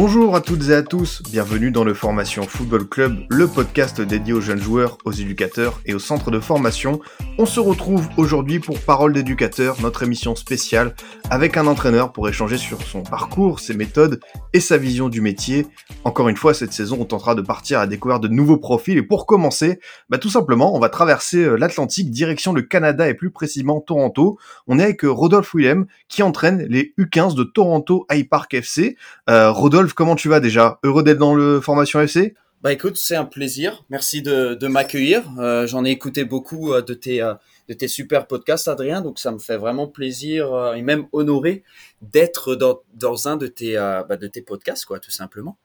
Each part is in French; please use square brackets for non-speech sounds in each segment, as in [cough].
Bonjour à toutes et à tous, bienvenue dans le Formation Football Club, le podcast dédié aux jeunes joueurs, aux éducateurs et aux centres de formation. On se retrouve aujourd'hui pour Parole d'éducateur, notre émission spéciale, avec un entraîneur pour échanger sur son parcours, ses méthodes et sa vision du métier. Encore une fois, cette saison, on tentera de partir à découvrir de nouveaux profils et pour commencer, bah, tout simplement, on va traverser euh, l'Atlantique, direction le Canada et plus précisément Toronto. On est avec euh, Rodolphe Willem qui entraîne les U15 de Toronto High Park FC. Euh, Rodolphe, comment tu vas déjà? Heureux d'être dans le Formation FC Bah écoute, c'est un plaisir. Merci de, m'accueillir. Euh, J'en ai écouté beaucoup euh, de tes euh, de tes super podcasts, Adrien. Donc ça me fait vraiment plaisir et même honoré d'être dans, dans un de tes bah, de tes podcasts, quoi, tout simplement.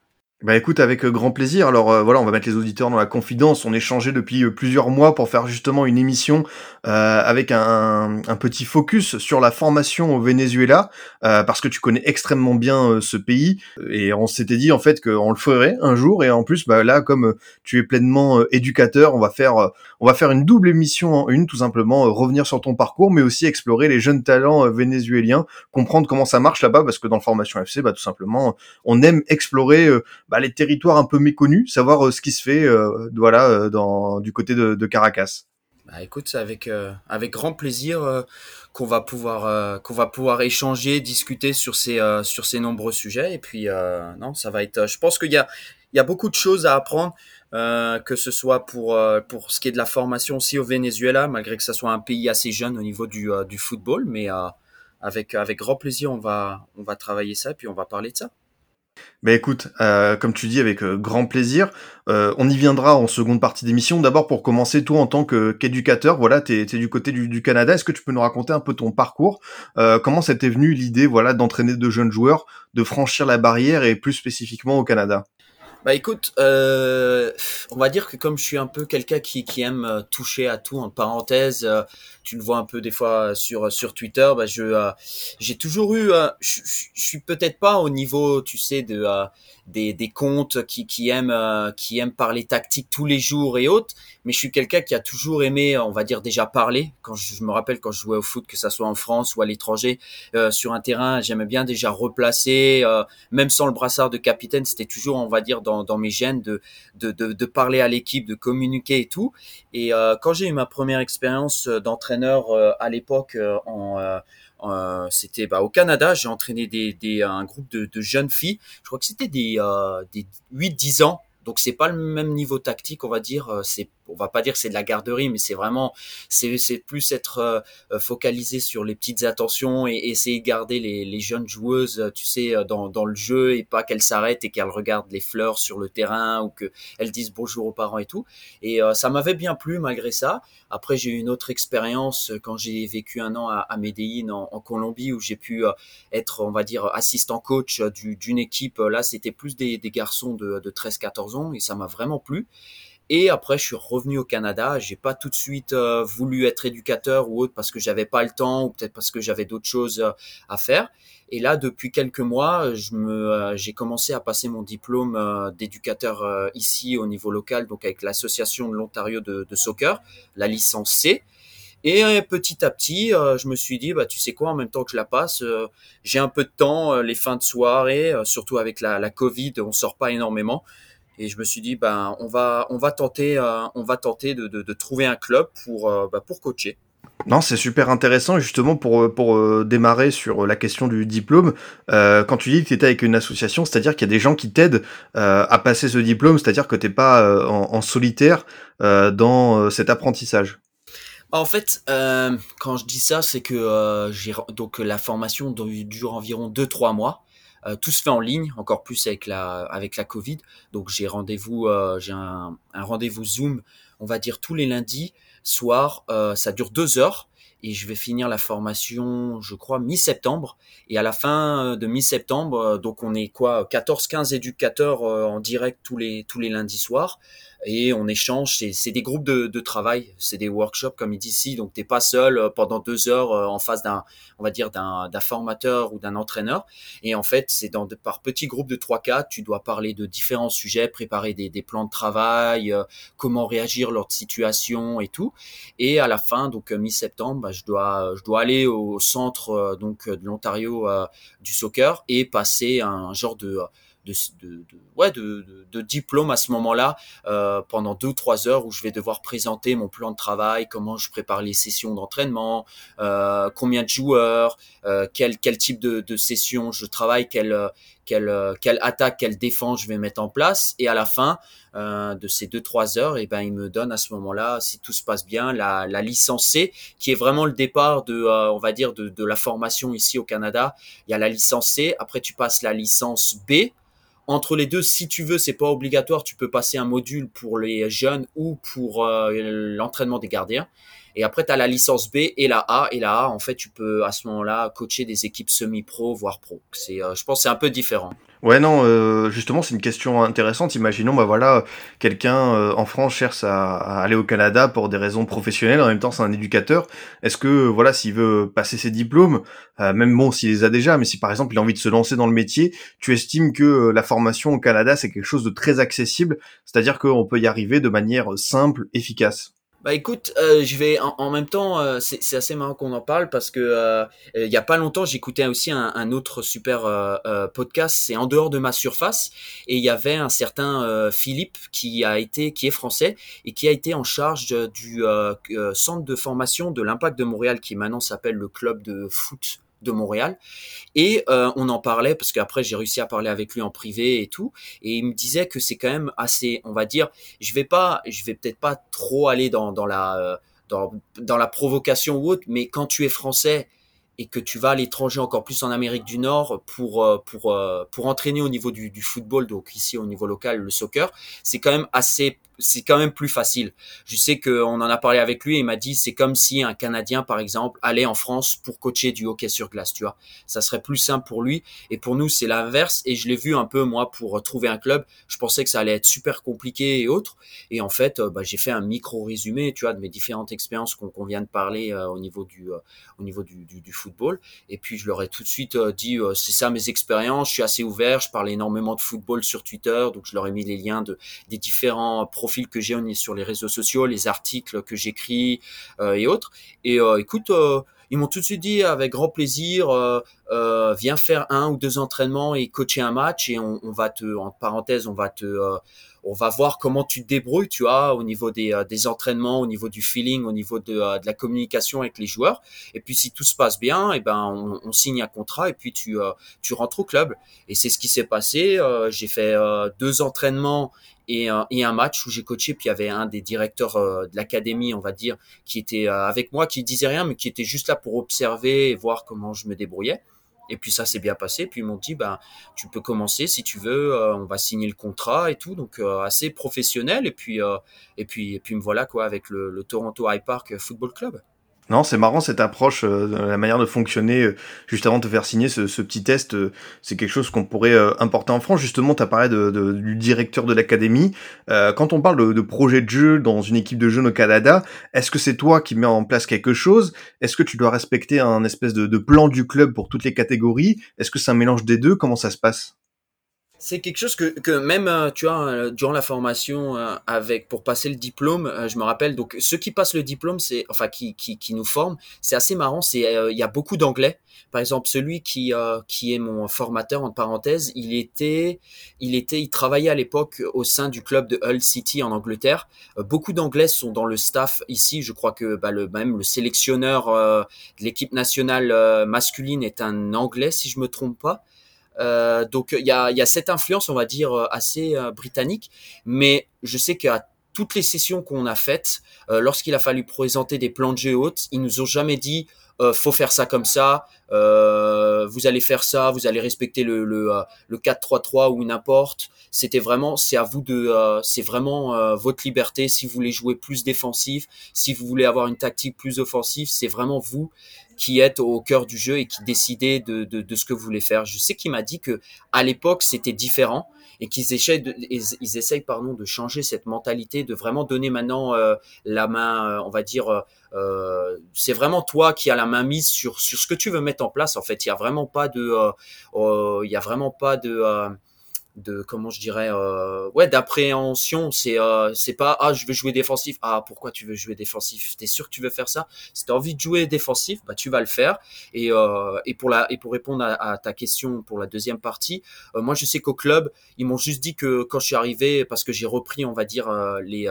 Bah écoute, avec euh, grand plaisir. Alors euh, voilà, on va mettre les auditeurs dans la confidence. On échangeait depuis euh, plusieurs mois pour faire justement une émission avec un, petit focus sur la formation au Venezuela, parce que tu connais extrêmement bien ce pays. Et on s'était dit en fait qu'on le ferait un jour. Et en plus, bah là, comme tu es pleinement éducateur, on va faire on va faire une double émission en une, tout simplement euh, revenir sur ton parcours, mais aussi explorer les jeunes talents euh, vénézuéliens, comprendre comment ça marche là-bas, parce que dans le formation FC, bah tout simplement, on aime explorer euh, bah, les territoires un peu méconnus, savoir ce qui se fait, voilà, du côté de, Caracas. Bah écoute, avec avec grand plaisir qu'on va pouvoir qu'on va pouvoir échanger, discuter sur ces sur ces nombreux sujets. Et puis non, ça va être. je pense qu'il y a il y a beaucoup de choses à apprendre. Euh, que ce soit pour euh, pour ce qui est de la formation aussi au Venezuela, malgré que ça soit un pays assez jeune au niveau du euh, du football, mais euh, avec avec grand plaisir on va on va travailler ça puis on va parler de ça. Bah écoute, euh, comme tu dis, avec grand plaisir. Euh, on y viendra en seconde partie d'émission. D'abord, pour commencer, toi, en tant qu'éducateur, voilà, t'es es du côté du, du Canada. Est-ce que tu peux nous raconter un peu ton parcours? Comment ça t'est venu l'idée, voilà, d'entraîner de jeunes joueurs, de franchir la barrière et plus spécifiquement au Canada? Bah écoute, euh, on va dire que comme je suis un peu quelqu'un qui, qui aime euh, toucher à tout, en parenthèse, euh, tu le vois un peu des fois sur sur Twitter, bah je j'ai toujours eu, je je- suis peut-être pas au niveau, tu sais, de des, des comptes qui qui aiment euh, qui aiment parler tactique tous les jours et autres, mais je suis quelqu'un qui a toujours aimé, on va dire déjà parler. Quand je, je me rappelle quand je jouais au foot, que ça soit en France ou à l'étranger, euh, sur un terrain, j'aimais bien déjà replacer. euh, même sans le brassard de capitaine, c'était toujours, on va dire, dans, dans mes gènes de, de, de, de parler à l'équipe, de communiquer et tout. Et euh, quand j'ai eu ma première expérience euh, d'entraîneur euh, à l'époque euh, en euh, c'était bah, au Canada, j'ai entraîné des, un groupe de, de jeunes filles. Je crois que c'était des, euh, des 8-10 ans. Donc c'est pas le même niveau tactique, on va dire. Euh, C'est, on va pas dire que c'est de la garderie, mais c'est vraiment, c'est, c'est plus être euh, focalisé sur les petites attentions et essayer de garder les, les jeunes joueuses, euh, tu sais, dans, dans le jeu et pas qu'elles s'arrêtent et qu'elles regardent les fleurs sur le terrain ou qu'elles disent bonjour aux parents et tout. Et ça m'avait bien plu malgré ça. Après, j'ai eu une autre expérience quand j'ai vécu un an à, à Medellín en, Colombie où j'ai pu être, on va dire, assistant coach du- d'une équipe. Là, c'était plus des, des garçons de, de 13-14 et ça m'a vraiment plu. Et après, je suis revenu au Canada. J'ai pas tout de suite euh, voulu être éducateur ou autre parce que j'avais pas le temps ou peut-être parce que j'avais d'autres choses euh, à faire. Et là, depuis quelques mois, je euh, j'ai commencé à passer mon diplôme d'éducateur ici au niveau local, donc avec l'association de l'Ontario de, soccer, la licence C. Et petit à petit, je me suis dit, bah tu sais quoi, en même temps que je la passe, j'ai un peu de temps, les fins de soirée, surtout avec la, la Covid, on sort pas énormément. Et je me suis dit, ben, on va, on va tenter, euh, on va tenter de, de, de trouver un club pour, euh, bah, pour coacher. Non, c'est super intéressant, justement, pour, euh, pour euh, démarrer sur la question du diplôme, euh, quand tu dis que tu étais avec une association, c'est-à-dire qu'il y a des gens qui t'aident euh, à passer ce diplôme, c'est-à-dire que t'es pas euh, en, en solitaire dans cet apprentissage? Bah, En fait, quand je dis ça, c'est que j'ai donc la formation du- dure environ 2-3 mois. Euh, tout se fait en ligne, encore plus avec la avec la Covid. Donc j'ai rendez-vous, euh, j'ai un, rendez-vous Zoom, on va dire tous les lundis soir. Euh, ça dure deux heures et je vais finir la formation, je crois, mi-septembre. Et à la fin euh, de mi-septembre, donc on est quoi, 14-15 éducateurs en direct tous les tous les lundis soirs. Et on échange. C'est des groupes de, de travail, c'est des workshops comme ici. Donc t'es pas seul euh, pendant deux heures euh, en face d'un, on va dire d'un formateur ou d'un entraîneur. Et en fait, c'est dans par petits groupes de 3-4, tu dois parler de différents sujets, préparer des, des plans de travail, euh, comment réagir lors de situations et tout. Et à la fin, donc mi-septembre, bah, je dois je dois aller au centre donc de l'Ontario du soccer et passer un genre de de, de, ouais, de, de, diplôme à ce moment-là euh, pendant deux ou trois heures où je vais devoir présenter mon plan de travail, comment je prépare les sessions d'entraînement, euh, combien de joueurs, euh, quel, quel type de, de session je travaille, quelle, quelle, quelle attaque, quelle défense je vais mettre en place. Et à la fin euh, de ces deux trois heures, et eh ben il me donne à ce moment-là, si tout se passe bien, la, la licence C, qui est vraiment le départ de, euh, on va dire, de, de la formation ici au Canada. Il y a la licence C, après tu passes la licence B entre les deux, si tu veux, c'est pas obligatoire. Tu peux passer un module pour les jeunes ou pour euh, l'entraînement des gardiens. Et après, tu as la licence B et la A. Et la A, en fait, tu peux à ce moment-là coacher des équipes semi-pro, voire pro. C'est, euh, je pense, c'est un peu différent. Ouais, non, euh, justement, c'est une question intéressante. Imaginons, bah voilà, quelqu'un euh, en France cherche à, aller au Canada pour des raisons professionnelles. En même temps, c'est un éducateur. Est-ce que, voilà, s'il veut passer ses diplômes, même bon, s'il les a déjà, mais si par exemple il a envie de se lancer dans le métier, tu estimes que la formation au Canada c'est quelque chose de très accessible, c'est-à-dire qu'on peut y arriver de manière simple, efficace? Bah écoute, euh, je vais en, même temps, euh, c'est assez marrant qu'on en parle parce que euh, il y a pas longtemps, j'écoutais aussi un, un, autre super podcast, c'est en dehors de ma surface, et il y avait un certain Philippe qui a été, qui est français et qui a été en charge du centre de formation de l'Impact de Montréal, qui maintenant s'appelle le club de foot de Montréal. Et euh, on en parlait parce qu'après j'ai réussi à parler avec lui en privé et tout. Et il me disait que c'est quand même assez, on va dire, je vais pas, je vais peut-être pas trop aller dans, dans la euh, dans, dans la provocation ou autre, mais quand tu es français et que tu vas à l'étranger, encore plus en Amérique du Nord, pour euh, pour pour entraîner au niveau du, du football, donc ici au niveau local le soccer, c'est quand même assez c'est quand même plus facile. Je sais qu'on en a parlé avec lui et il m'a dit c'est comme si un Canadien par exemple allait en France pour coacher du hockey sur glace, tu vois. Ça serait plus simple pour lui. Et pour nous c'est l'inverse. Et je l'ai vu un peu moi pour trouver un club. Je pensais que ça allait être super compliqué et autres. Et en fait euh, bah, j'ai fait un micro résumé, tu vois, de mes différentes expériences qu'on vient de parler euh, au niveau du euh, au niveau du, football. Et puis je leur ai tout de suite dit c'est ça mes expériences, je suis assez ouvert, je parle énormément de football sur Twitter. Donc je leur ai mis les liens de des différents profil que j'ai sur les réseaux sociaux, les articles que j'écris euh, et autres. Et euh, écoute, euh, ils m'ont tout de suite dit avec grand plaisir, viens faire un ou deux entraînements et coacher un match et on, va te, en parenthèse, on va te on va voir comment tu te débrouilles, tu vois, au niveau des, entraînements, au niveau du feeling, au niveau de, la communication avec les joueurs. Et puis si tout se passe bien, et eh ben on, on signe un contrat et puis tu tu rentres au club. Et c'est ce qui s'est passé. j'ai fait deux entraînements et, un match où j'ai coaché. Puis il y avait un des directeurs de l'académie, on va dire, qui était avec moi, qui disait rien, mais qui était juste là pour observer et voir comment je me débrouillais. Et puis ça s'est bien passé. Puis ils m'ont dit, ben, tu peux commencer si tu veux. Euh, on va signer le contrat et tout. Donc euh, assez professionnel. Et puis, euh, et puis, et puis me voilà quoi avec le Toronto High Park Football Club. Non, c'est marrant cette approche, euh, la manière de fonctionner euh, juste avant de te faire signer ce, petit test. Euh, c'est quelque chose qu'on pourrait importer en France. Justement, tu parlé du directeur de l'académie. quand on parle de, de, projet de jeu dans une équipe de jeunes au Canada, est-ce que c'est toi qui mets en place quelque chose? Est-ce que tu dois respecter un espèce de plan du club pour toutes les catégories? Est-ce que c'est un mélange des deux? Comment ça se passe? C'est quelque chose que, que même euh, tu vois euh, durant la formation euh, avec pour passer le diplôme je me rappelle donc ceux qui passent le diplôme c'est enfin qui, qui, qui nous forment c'est assez marrant c'est il y a beaucoup d'anglais. Par exemple celui qui qui est mon formateur en parenthèse il était il était il travaillait à l'époque au sein du club de Hull City en Angleterre. Beaucoup d'anglais sont dans le staff ici. Je crois que bah, le même le sélectionneur de l'équipe nationale masculine est un anglais si je me trompe pas euh, donc il y a, cette influence, on va dire, euh, assez euh, britannique. Mais je sais qu'à toutes les sessions qu'on a faites, lorsqu'il a fallu présenter des plans de jeu hautes, ils nous ont jamais dit faut faire ça comme ça, vous allez faire ça, vous allez respecter le, le, le 4-3-3 ou n'importe. C'était vraiment, c'est à vous de, c'est vraiment votre liberté. Si vous voulez jouer plus défensif, si vous voulez avoir une tactique plus offensive, c'est vraiment vous qui êtes au cœur du jeu et qui décidez de, de, de ce que vous voulez faire. Je sais qu'il m'a dit que à l'époque c'était différent et qu'ils essaient de, ils, essayent pardon de changer cette mentalité, de vraiment donner maintenant euh, la main, on va dire, euh, c'est vraiment toi qui as la main mise sur sur ce que tu veux mettre en place. En fait, il y a vraiment pas de, il y a vraiment pas de de comment je dirais euh, ouais d'appréhension c'est euh, c'est pas ah je veux jouer défensif ah pourquoi tu veux jouer défensif? T'es sûr que tu veux faire ça? Si t'as envie de jouer défensif bah tu vas le faire. Et euh, et pour la et pour répondre à, ta question pour la deuxième partie euh, moi je sais qu'au club ils m'ont juste dit que quand je suis arrivé parce que j'ai repris on va dire euh, les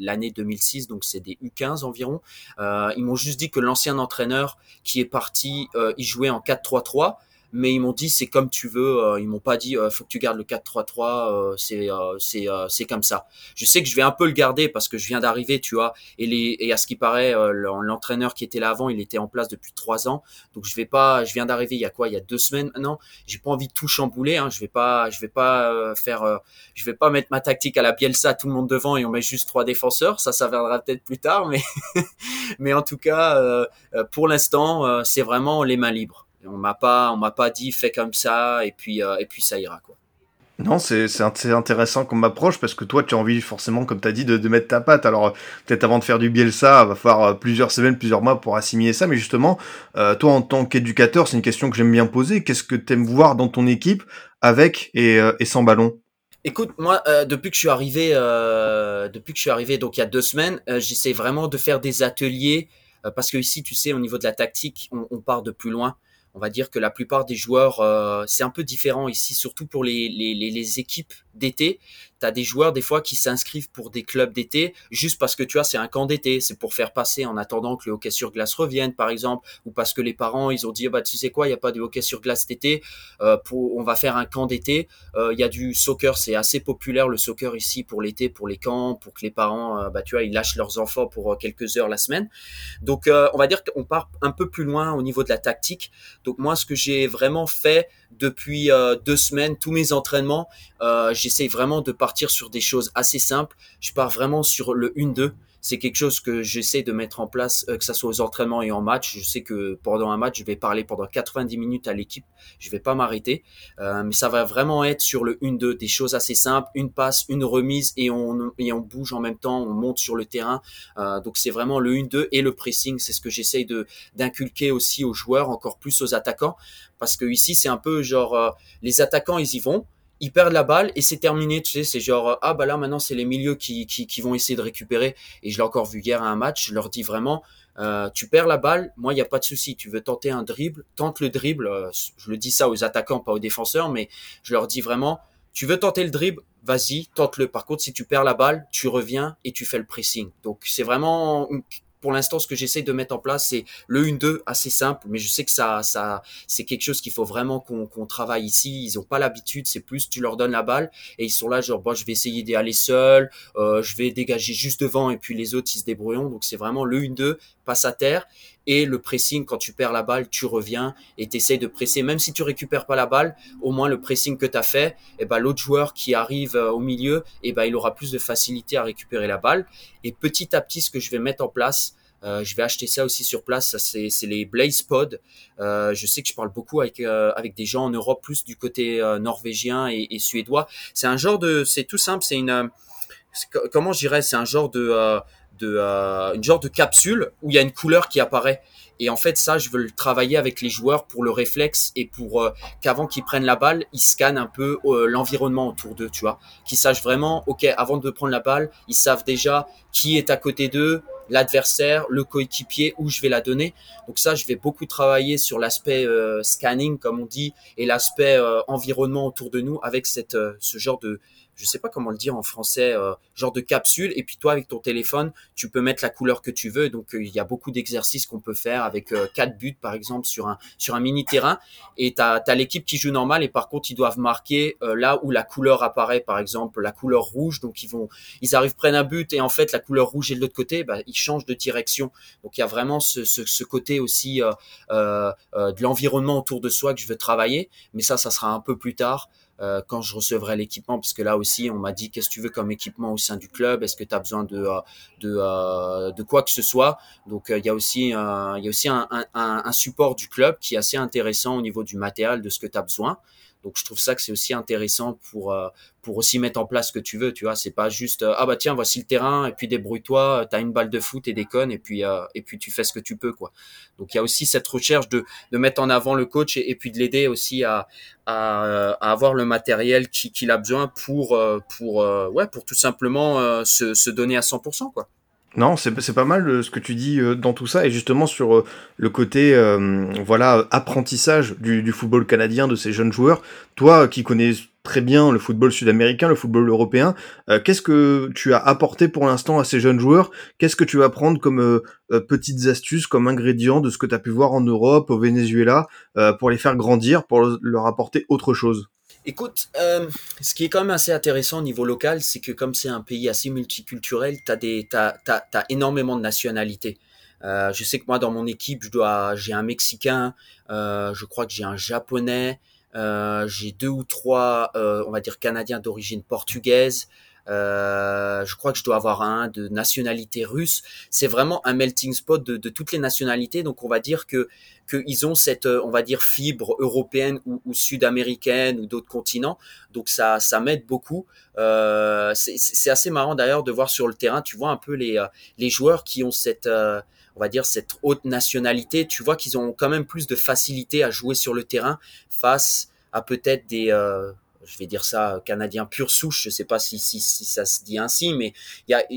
l'année 2006 donc c'est des U15 environ ils m'ont juste dit que l'ancien entraîneur qui est parti il jouait en 4-3-3 mais ils m'ont dit c'est comme tu veux. Euh, ils m'ont pas dit euh, faut que tu gardes le 4-3-3. Euh, c'est c'est c'est comme ça. Je sais que je vais un peu le garder parce que je viens d'arriver, tu vois. Et les et à ce qui paraît, l'entraîneur qui était là avant, il était en place depuis trois ans. Donc je vais pas, je viens d'arriver il y a quoi? Il y a deux semaines maintenant. J'ai pas envie de tout chambouler. Hein. Je vais pas, je vais pas faire, je vais pas mettre ma tactique à la Bielsa, tout le monde devant et on met juste trois défenseurs. Ça, ça viendra peut-être plus tard, mais [laughs] mais en tout cas, pour l'instant, c'est vraiment les mains libres. On m'a pas, on m'a pas dit fais comme ça et puis euh, et puis ça ira quoi. Non, c'est intéressant comme approche parce que toi, tu as envie forcément, comme tu as dit, de, de, mettre ta patte. Alors, peut-être avant de faire du Bielsa, va falloir euh, plusieurs semaines, plusieurs mois pour assimiler ça. Mais justement, euh, toi, en tant qu'éducateur, c'est une question que j'aime bien poser. Qu'est-ce que tu aimes voir dans ton équipe avec et, et sans ballon? Écoute, moi, depuis que je suis arrivé, depuis que je suis arrivé, donc il y a deux semaines, j'essaie vraiment de faire des ateliers parce que ici, tu sais, au niveau de la tactique, on, on part de plus loin on va dire que la plupart des joueurs, euh, c'est un peu différent ici, surtout pour les, équipes d'été as des joueurs des fois qui s'inscrivent pour des clubs d'été juste parce que tu vois c'est un camp d'été, c'est pour faire passer en attendant que le hockey sur glace revienne par exemple ou parce que les parents ils ont dit bah tu sais quoi, il y a pas de hockey sur glace cet été, euh, pour on va faire un camp d'été, euh, il y a du soccer, c'est assez populaire le soccer ici pour l'été pour les camps, pour que les parents euh, bah tu vois, ils lâchent leurs enfants pour quelques heures la semaine. Donc on va dire qu'on part un peu plus loin au niveau de la tactique. Donc moi ce que j'ai vraiment fait depuis deux semaines, tous mes entraînements, j'essaye vraiment de partir sur des choses assez simples. Je pars vraiment sur le 1-2 c'est quelque chose que j'essaie de mettre en place, euh, que ça soit aux entraînements et en match. Je sais que pendant un match, je vais parler pendant 90 minutes à l'équipe. Je vais pas m'arrêter, euh, mais ça va vraiment être sur le 1-2, des choses assez simples, une passe, une remise et on et on bouge en même temps, on monte sur le terrain. Euh, donc c'est vraiment le 1-2 et le pressing. C'est ce que j'essaie de d'inculquer aussi aux joueurs, encore plus aux attaquants, parce que ici c'est un peu genre les attaquants ils y vont ils perdent la balle et c'est terminé. Tu sais, c'est genre ah bah là maintenant c'est les milieux qui, qui, qui, vont essayer de récupérer. Et je l'ai encore vu hier à un match. Je leur dis vraiment, euh, tu perds la balle, moi il y a pas de souci. Tu veux tenter un dribble, tente le dribble. Euh, je le dis ça aux attaquants, pas aux défenseurs, mais je leur dis vraiment, tu veux tenter le dribble, vas-y, tente-le. Par contre, si tu perds la balle, tu reviens et tu fais le pressing. Donc c'est vraiment pour l'instant, ce que j'essaie de mettre en place, c'est le 1-2 assez simple, mais je sais que ça, ça, c'est quelque chose qu'il faut vraiment qu'on travaille ici. Ils ont pas l'habitude, c'est plus tu leur donnes la balle et ils sont là genre bon, je vais essayer d'y aller seul, euh, je vais dégager juste devant et puis les autres ils se débrouillent. Donc c'est vraiment le 1-2, passe à terre et le pressing quand tu perds la balle, tu reviens et tu essaies de presser même si tu récupères pas la balle, au moins le pressing que tu as fait, et eh ben l'autre joueur qui arrive euh, au milieu, et eh ben il aura plus de facilité à récupérer la balle et petit à petit ce que je vais mettre en place euh, je vais acheter ça aussi sur place. C'est, les Blaze Pod. Euh, je sais que je parle beaucoup avec euh, avec des gens en Europe, plus du côté norvégien et, et, suédois. C'est un genre de, c'est tout simple. C'est une, comment je dirais, c'est un genre de de une genre de capsule où il y a une couleur qui apparaît. Et en fait, ça, je veux le travailler avec les joueurs pour le réflexe et pour qu'avant qu'ils prennent la balle, ils scannent un peu l'environnement autour d'eux, tu vois. Qu'ils sachent vraiment, ok, avant de prendre la balle, ils savent déjà qui est à côté d'eux, l'adversaire, le coéquipier, où je vais la donner. Donc ça, je vais beaucoup travailler sur l'aspect euh, scanning, comme on dit, et l'aspect euh, environnement autour de nous avec cette, euh, ce genre de, je sais pas comment le dire en français, euh, genre de capsule. Et puis toi, avec ton téléphone, tu peux mettre la couleur que tu veux. Donc euh, il y a beaucoup d'exercices qu'on peut faire avec euh, quatre buts, par exemple, sur un sur un mini terrain. Et tu as, l'équipe qui joue normal et par contre ils doivent marquer là où la couleur apparaît, par exemple la couleur rouge. Donc ils vont, ils arrivent prennent un but et en fait la couleur rouge est de l'autre côté. Bah, ils changent de direction. Donc il y a vraiment ce, ce, ce côté aussi de l'environnement autour de soi que je veux travailler. Mais ça, ça sera un peu plus tard. Euh, quand je recevrai l'équipement, parce que là aussi, on m'a dit qu'est-ce que tu veux comme équipement au sein du club, est-ce que tu as besoin de euh, de, euh, de quoi que ce soit? Donc il y a aussi il y a aussi un, un, un, support du club qui est assez intéressant au niveau du matériel de ce que tu as besoin. Donc je trouve ça que c'est aussi intéressant pour euh, pour aussi mettre en place ce que tu veux, tu vois. C'est pas juste euh, ah bah tiens voici le terrain et puis débrouille-toi, t'as une balle de foot et des connes et puis euh, et puis tu fais ce que tu peux quoi. Donc il y a aussi cette recherche de de mettre en avant le coach et, puis de l'aider aussi à, à, à avoir le matériel qu'il a besoin pour pour ouais pour tout simplement se, se donner à 100% quoi. Non, c'est pas mal euh, ce que tu dis euh, dans tout ça, et justement sur euh, le côté voilà apprentissage du, du, football canadien de ces jeunes joueurs. Toi qui connais très bien le football sud-américain, le football européen, qu'est-ce que tu as apporté pour l'instant à ces jeunes joueurs? Qu'est-ce que tu vas prendre comme petites astuces, comme ingrédients de ce que tu as pu voir en Europe, au Venezuela, pour les faire grandir, pour leur apporter autre chose? Écoute, euh, ce qui est quand même assez intéressant au niveau local, c'est que comme c'est un pays assez multiculturel, tu as, as, énormément de nationalités. Euh, je sais que moi, dans mon équipe, j'ai un Mexicain, euh, je crois que j'ai un Japonais, j'ai deux ou trois, on va dire, Canadiens d'origine portugaise. Euh, je crois que je dois avoir un de nationalité russe. C'est vraiment un melting spot de, de, toutes les nationalités. Donc on va dire que qu'ils ont cette, on va dire, fibre européenne ou, ou sud-américaine ou d'autres continents. Donc ça, ça m'aide beaucoup. Euh, c'est assez marrant d'ailleurs de voir sur le terrain. Tu vois un peu les les joueurs qui ont cette euh, on va dire cette haute nationalité, tu vois qu'ils ont quand même plus de facilité à jouer sur le terrain face à peut-être des, euh, je vais dire ça, canadien pur souche, je sais pas si, ça se dit ainsi, mais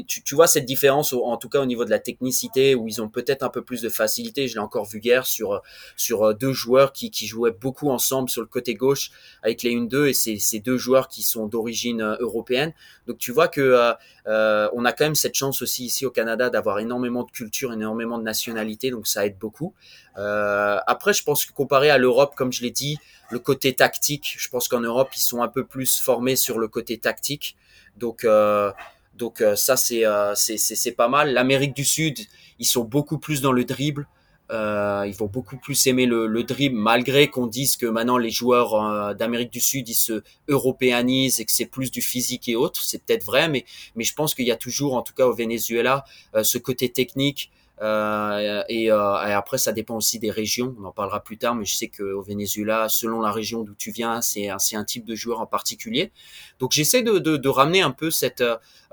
tu, vois cette différence, en tout cas au niveau de la technicité, où ils ont peut-être un peu plus de facilité. Je l'ai encore vu hier sur, euh, deux joueurs qui, jouaient beaucoup ensemble sur le côté gauche avec les 1-2 et ces deux joueurs qui sont d'origine euh, européenne. Donc tu vois que euh, on a quand même cette chance aussi ici au Canada d'avoir énormément de culture, énormément de nationalité, donc ça aide beaucoup. Euh, après, je pense que comparé à l'Europe, comme je l'ai dit, le côté tactique, je pense qu'en Europe, ils sont un peu plus formés sur le côté tactique. Donc, euh, donc ça, c'est c'est pas mal. L'Amérique du Sud, ils sont beaucoup plus dans le dribble. Euh, ils vont beaucoup plus aimer le, le dribble, malgré qu'on dise que maintenant les joueurs euh, d'Amérique du Sud ils se européanisent et que c'est plus du physique et autres. C'est peut-être vrai, mais mais je pense qu'il y a toujours, en tout cas au Venezuela, ce côté technique euh, et, euh, et, après, ça dépend aussi des régions. On en parlera plus tard, mais je sais qu'au Venezuela, selon la région d'où tu viens, c'est un, un type de joueur en particulier. Donc, j'essaie de, de, de, ramener un peu cette,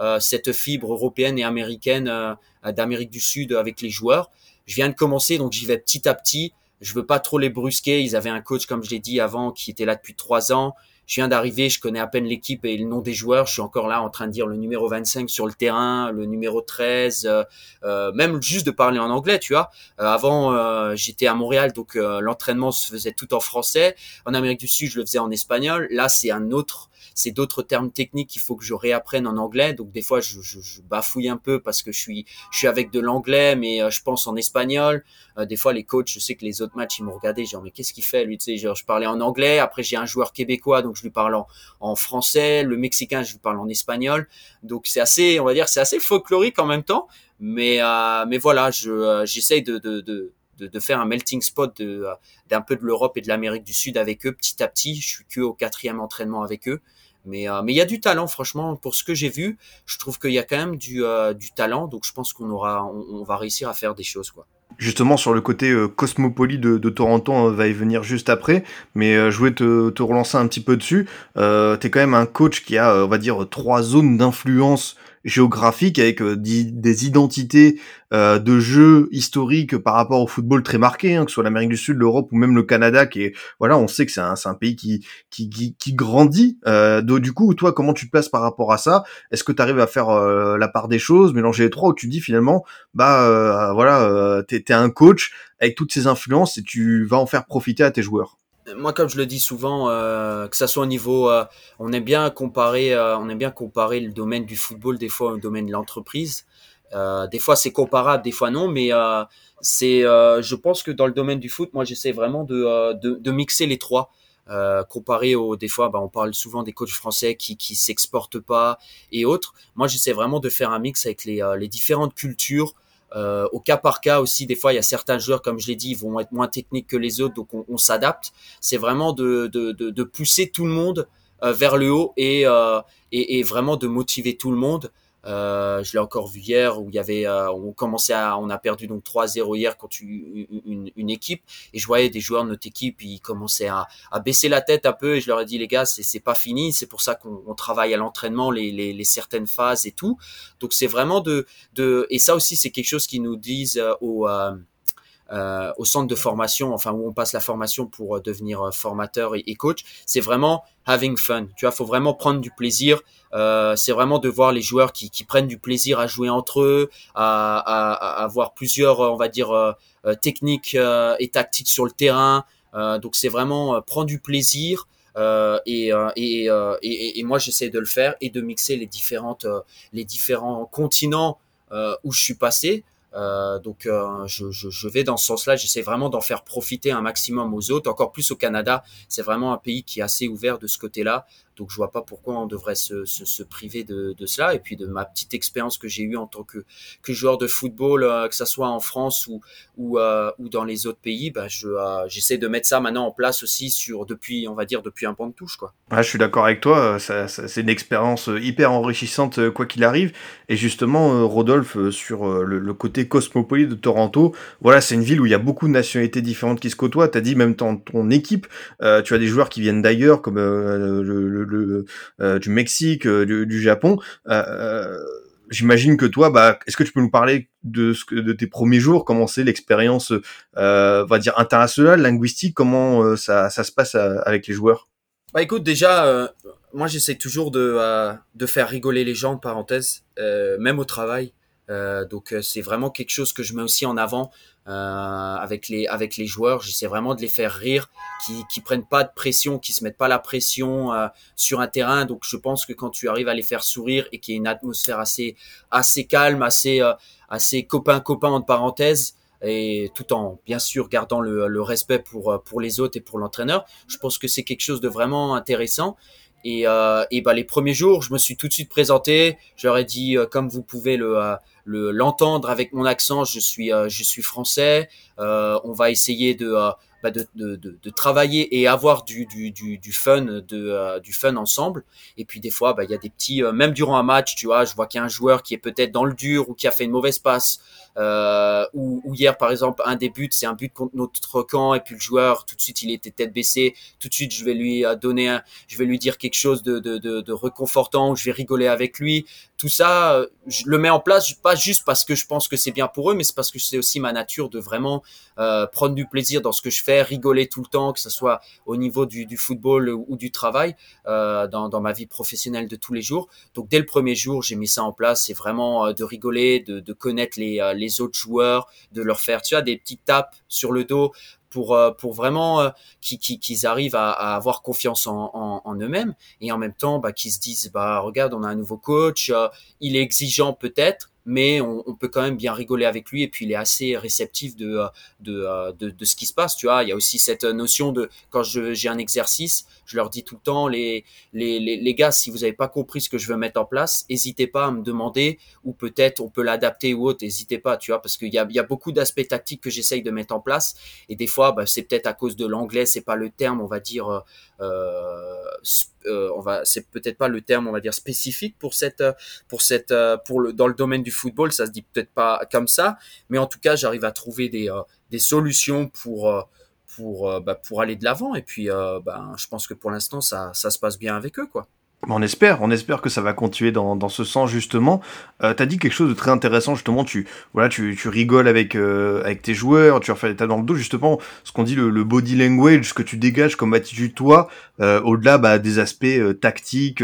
euh, cette fibre européenne et américaine euh, d'Amérique du Sud avec les joueurs. Je viens de commencer, donc j'y vais petit à petit. Je veux pas trop les brusquer. Ils avaient un coach, comme je l'ai dit avant, qui était là depuis trois ans je viens d'arriver, je connais à peine l'équipe et le nom des joueurs. Je suis encore là en train de dire le numéro 25 sur le terrain, le numéro 13, euh, euh, même juste de parler en anglais, tu vois. Euh, avant, euh, j'étais à Montréal, donc l'entraînement se faisait tout en français. En Amérique du Sud, je le faisais en espagnol. Là, c'est un autre c'est d'autres termes techniques qu'il faut que je réapprenne en anglais. Donc des fois, je, je, je, bafouille un peu parce que je suis, je suis avec de l'anglais, mais euh, je pense en espagnol. Euh, des fois, les coachs, je sais que les autres matchs, ils m'ont regardé, genre mais qu'est-ce qu'il fait lui? Tu sais, genre je parlais en anglais. Après, j'ai un joueur québécois, donc je lui parle en, en français. Le mexicain, je lui parle en espagnol. Donc c'est assez, on va dire, c'est assez folklorique en même temps. Mais euh, mais voilà, je euh, j'essaye de, de, de de, de, faire un melting spot d'un peu de l'Europe et de l'Amérique du Sud avec eux petit à petit. Je suis que au quatrième entraînement avec eux, mais euh, mais il y a du talent, franchement. Pour ce que j'ai vu, je trouve qu'il y a quand même du euh, du talent. Donc je pense qu'on aura, on, va réussir à faire des choses, quoi. Justement sur le côté euh, cosmopolis de, de, Toronto, on va y venir juste après. Mais euh, je voulais te, te relancer un petit peu dessus. Euh, T'es quand même un coach qui a, on va dire, trois zones d'influence géographique avec euh, des identités euh, de jeux historiques par rapport au football très marquées, hein, que ce soit l'Amérique du Sud, l'Europe ou même le Canada, qui voilà, on sait que c'est un, un, pays qui qui, qui, grandit. Euh, du coup, toi, comment tu te places par rapport à ça? Est-ce que tu arrives à faire euh, la part des choses, mélanger les trois, ou tu dis finalement, bah voilà, t'es es un coach avec toutes ces influences et tu vas en faire profiter à tes joueurs? Moi, comme je le dis souvent, euh, que ça soit au niveau, euh, on aime bien comparer, euh, on aime bien comparer le domaine du football des fois au domaine de l'entreprise. Euh, des fois c'est comparable, des fois non, mais euh, c'est, je pense que dans le domaine du foot, moi j'essaie vraiment de, de, de, mixer les trois. comparé aux des fois, bah, on parle souvent des coachs français qui qui s'exportent pas et autres. Moi, j'essaie vraiment de faire un mix avec les, les différentes cultures, euh, au cas par cas aussi, des fois, il y a certains joueurs, comme je l'ai dit, ils vont être moins techniques que les autres, donc on, s'adapte. C'est vraiment de, de, de, de, pousser tout le monde euh, vers le haut et, euh, et, vraiment de motiver tout le monde. Euh, je l'ai encore vu hier où il y avait, euh, on commençait à, on a perdu donc 3-0 hier contre une, une, une, équipe et je voyais des joueurs de notre équipe, ils commençaient à, à baisser la tête un peu et je leur ai dit les gars, c'est pas fini, c'est pour ça qu'on travaille à l'entraînement les, les, les, certaines phases et tout. Donc c'est vraiment de, de, et ça aussi c'est quelque chose qu'ils nous disent euh, au euh, au centre de formation, enfin où on passe la formation pour euh, devenir euh, formateur et, coach, c'est vraiment having fun. Tu vois, faut vraiment prendre du plaisir. Euh, c'est vraiment de voir les joueurs qui, qui, prennent du plaisir à jouer entre eux, à, à, à avoir plusieurs, on va dire, euh, techniques et tactiques sur le terrain. donc c'est vraiment prendre du plaisir. Et, et, et, moi j'essaie de le faire et de mixer les différentes, les différents continents où je suis passé. Euh, donc euh, je, vais dans ce sens-là, j'essaie vraiment d'en faire profiter un maximum aux autres, encore plus au Canada. C'est vraiment un pays qui est assez ouvert de ce côté-là. Donc je vois pas pourquoi on devrait se, priver de, cela. Et puis de ma petite expérience que j'ai eue en tant que, joueur de football, euh, que ça soit en France ou, dans les autres pays, bah, je, j'essaie de mettre ça maintenant en place aussi sur depuis, on va dire, depuis un banc de touche. Quoi. Ah, je suis d'accord avec toi. C'est une expérience hyper enrichissante quoi qu'il arrive. Et justement, Rodolphe, sur le, côté cosmopolite de Toronto, voilà, c'est une ville où il y a beaucoup de nationalités différentes qui se côtoient. Tu as dit même dans ton équipe, tu as des joueurs qui viennent d'ailleurs, comme le, euh, du Mexique, euh, du, Japon. Euh, J'imagine que toi, bah, est-ce que tu peux nous parler de tes premiers jours, comment c'est l'expérience, euh, on va dire internationale, linguistique, comment ça, se passe avec les joueurs? Bah écoute, déjà, euh, moi j'essaie toujours de, euh, de faire rigoler les gens, parenthèse, euh, même au travail. Donc c'est vraiment quelque chose que je mets aussi en avant euh, avec les avec les joueurs. J'essaie vraiment de les faire rire, qui qui prennent pas de pression, qui se mettent pas la pression euh, sur un terrain. Donc je pense que quand tu arrives à les faire sourire et qu'il y a une atmosphère assez assez calme, assez euh, assez copain copain entre parenthèses et tout en bien sûr gardant le, le respect pour pour les autres et pour l'entraîneur, je pense que c'est quelque chose de vraiment intéressant. Et, euh, et bah, les premiers jours, je me suis tout de suite présenté. Ai dit, euh, comme vous pouvez le, le l'entendre avec mon accent, je suis euh, je suis français. Euh, on va essayer de, euh, bah de, de, de, de, travailler et avoir du, du, du, fun du fun ensemble. Et puis des fois, bah il y a des petits même durant un match, tu vois, je vois qu'il y a un joueur qui est peut-être dans le dur ou qui a fait une mauvaise passe. Euh, ou, ou, hier par exemple un des buts c'est un but contre notre camp et puis le joueur tout de suite il était tête baissée tout de suite je vais lui donner un, je vais lui dire quelque chose de, de, de, réconfortant je vais rigoler avec lui tout ça je le mets en place pas juste parce que je pense que c'est bien pour eux, mais c'est parce que c'est aussi ma nature de vraiment euh, prendre du plaisir dans ce que je fais, rigoler tout le temps, que ce soit au niveau du, football ou du travail, euh, dans, dans, ma vie professionnelle de tous les jours. Donc dès le premier jour, j'ai mis ça en place. C'est vraiment euh, de rigoler, de, connaître les, euh, les autres joueurs, de leur faire, tu vois, des petites tapes sur le dos pour euh, pour vraiment qu'ils qu'ils arrivent à, avoir confiance en, eux-mêmes. Et en même temps bah, qu'ils se disent bah regarde on a un nouveau coach il est exigeant peut-être mais on, peut quand même bien rigoler avec lui et puis il est assez réceptif de de, de, de ce qui se passe tu vois. Il y a aussi cette notion de quand j'ai un exercice je leur dis tout le temps les les, les, les gars si vous n'avez pas compris ce que je veux mettre en place n'hésitez pas à me demander ou peut-être on peut l'adapter ou autre n'hésitez pas tu vois parce qu'il y a, y a beaucoup d'aspects tactiques que j'essaye de mettre en place et des fois bah, c'est peut-être à cause de l'anglais c'est pas le terme on va dire euh, euh, on va c'est peut-être pas le terme on va dire spécifique pour cette pour cette pour le dans le domaine du football, ça se dit peut-être pas comme ça, mais en tout cas, j'arrive à trouver des, euh, des solutions pour euh, pour euh, bah, pour aller de l'avant. Et puis, bah, je pense que pour l'instant, ça ça se passe bien avec eux, quoi. On espère, on espère que ça va continuer dans, ce sens justement. Euh, T'as dit quelque chose de très intéressant justement. Tu voilà, tu, rigoles avec euh, avec tes joueurs, tu leur fais l'état dans le dos justement. Ce qu'on dit le, body language, ce que tu dégages comme attitude toi, euh, au-delà bah, des aspects euh, tactiques.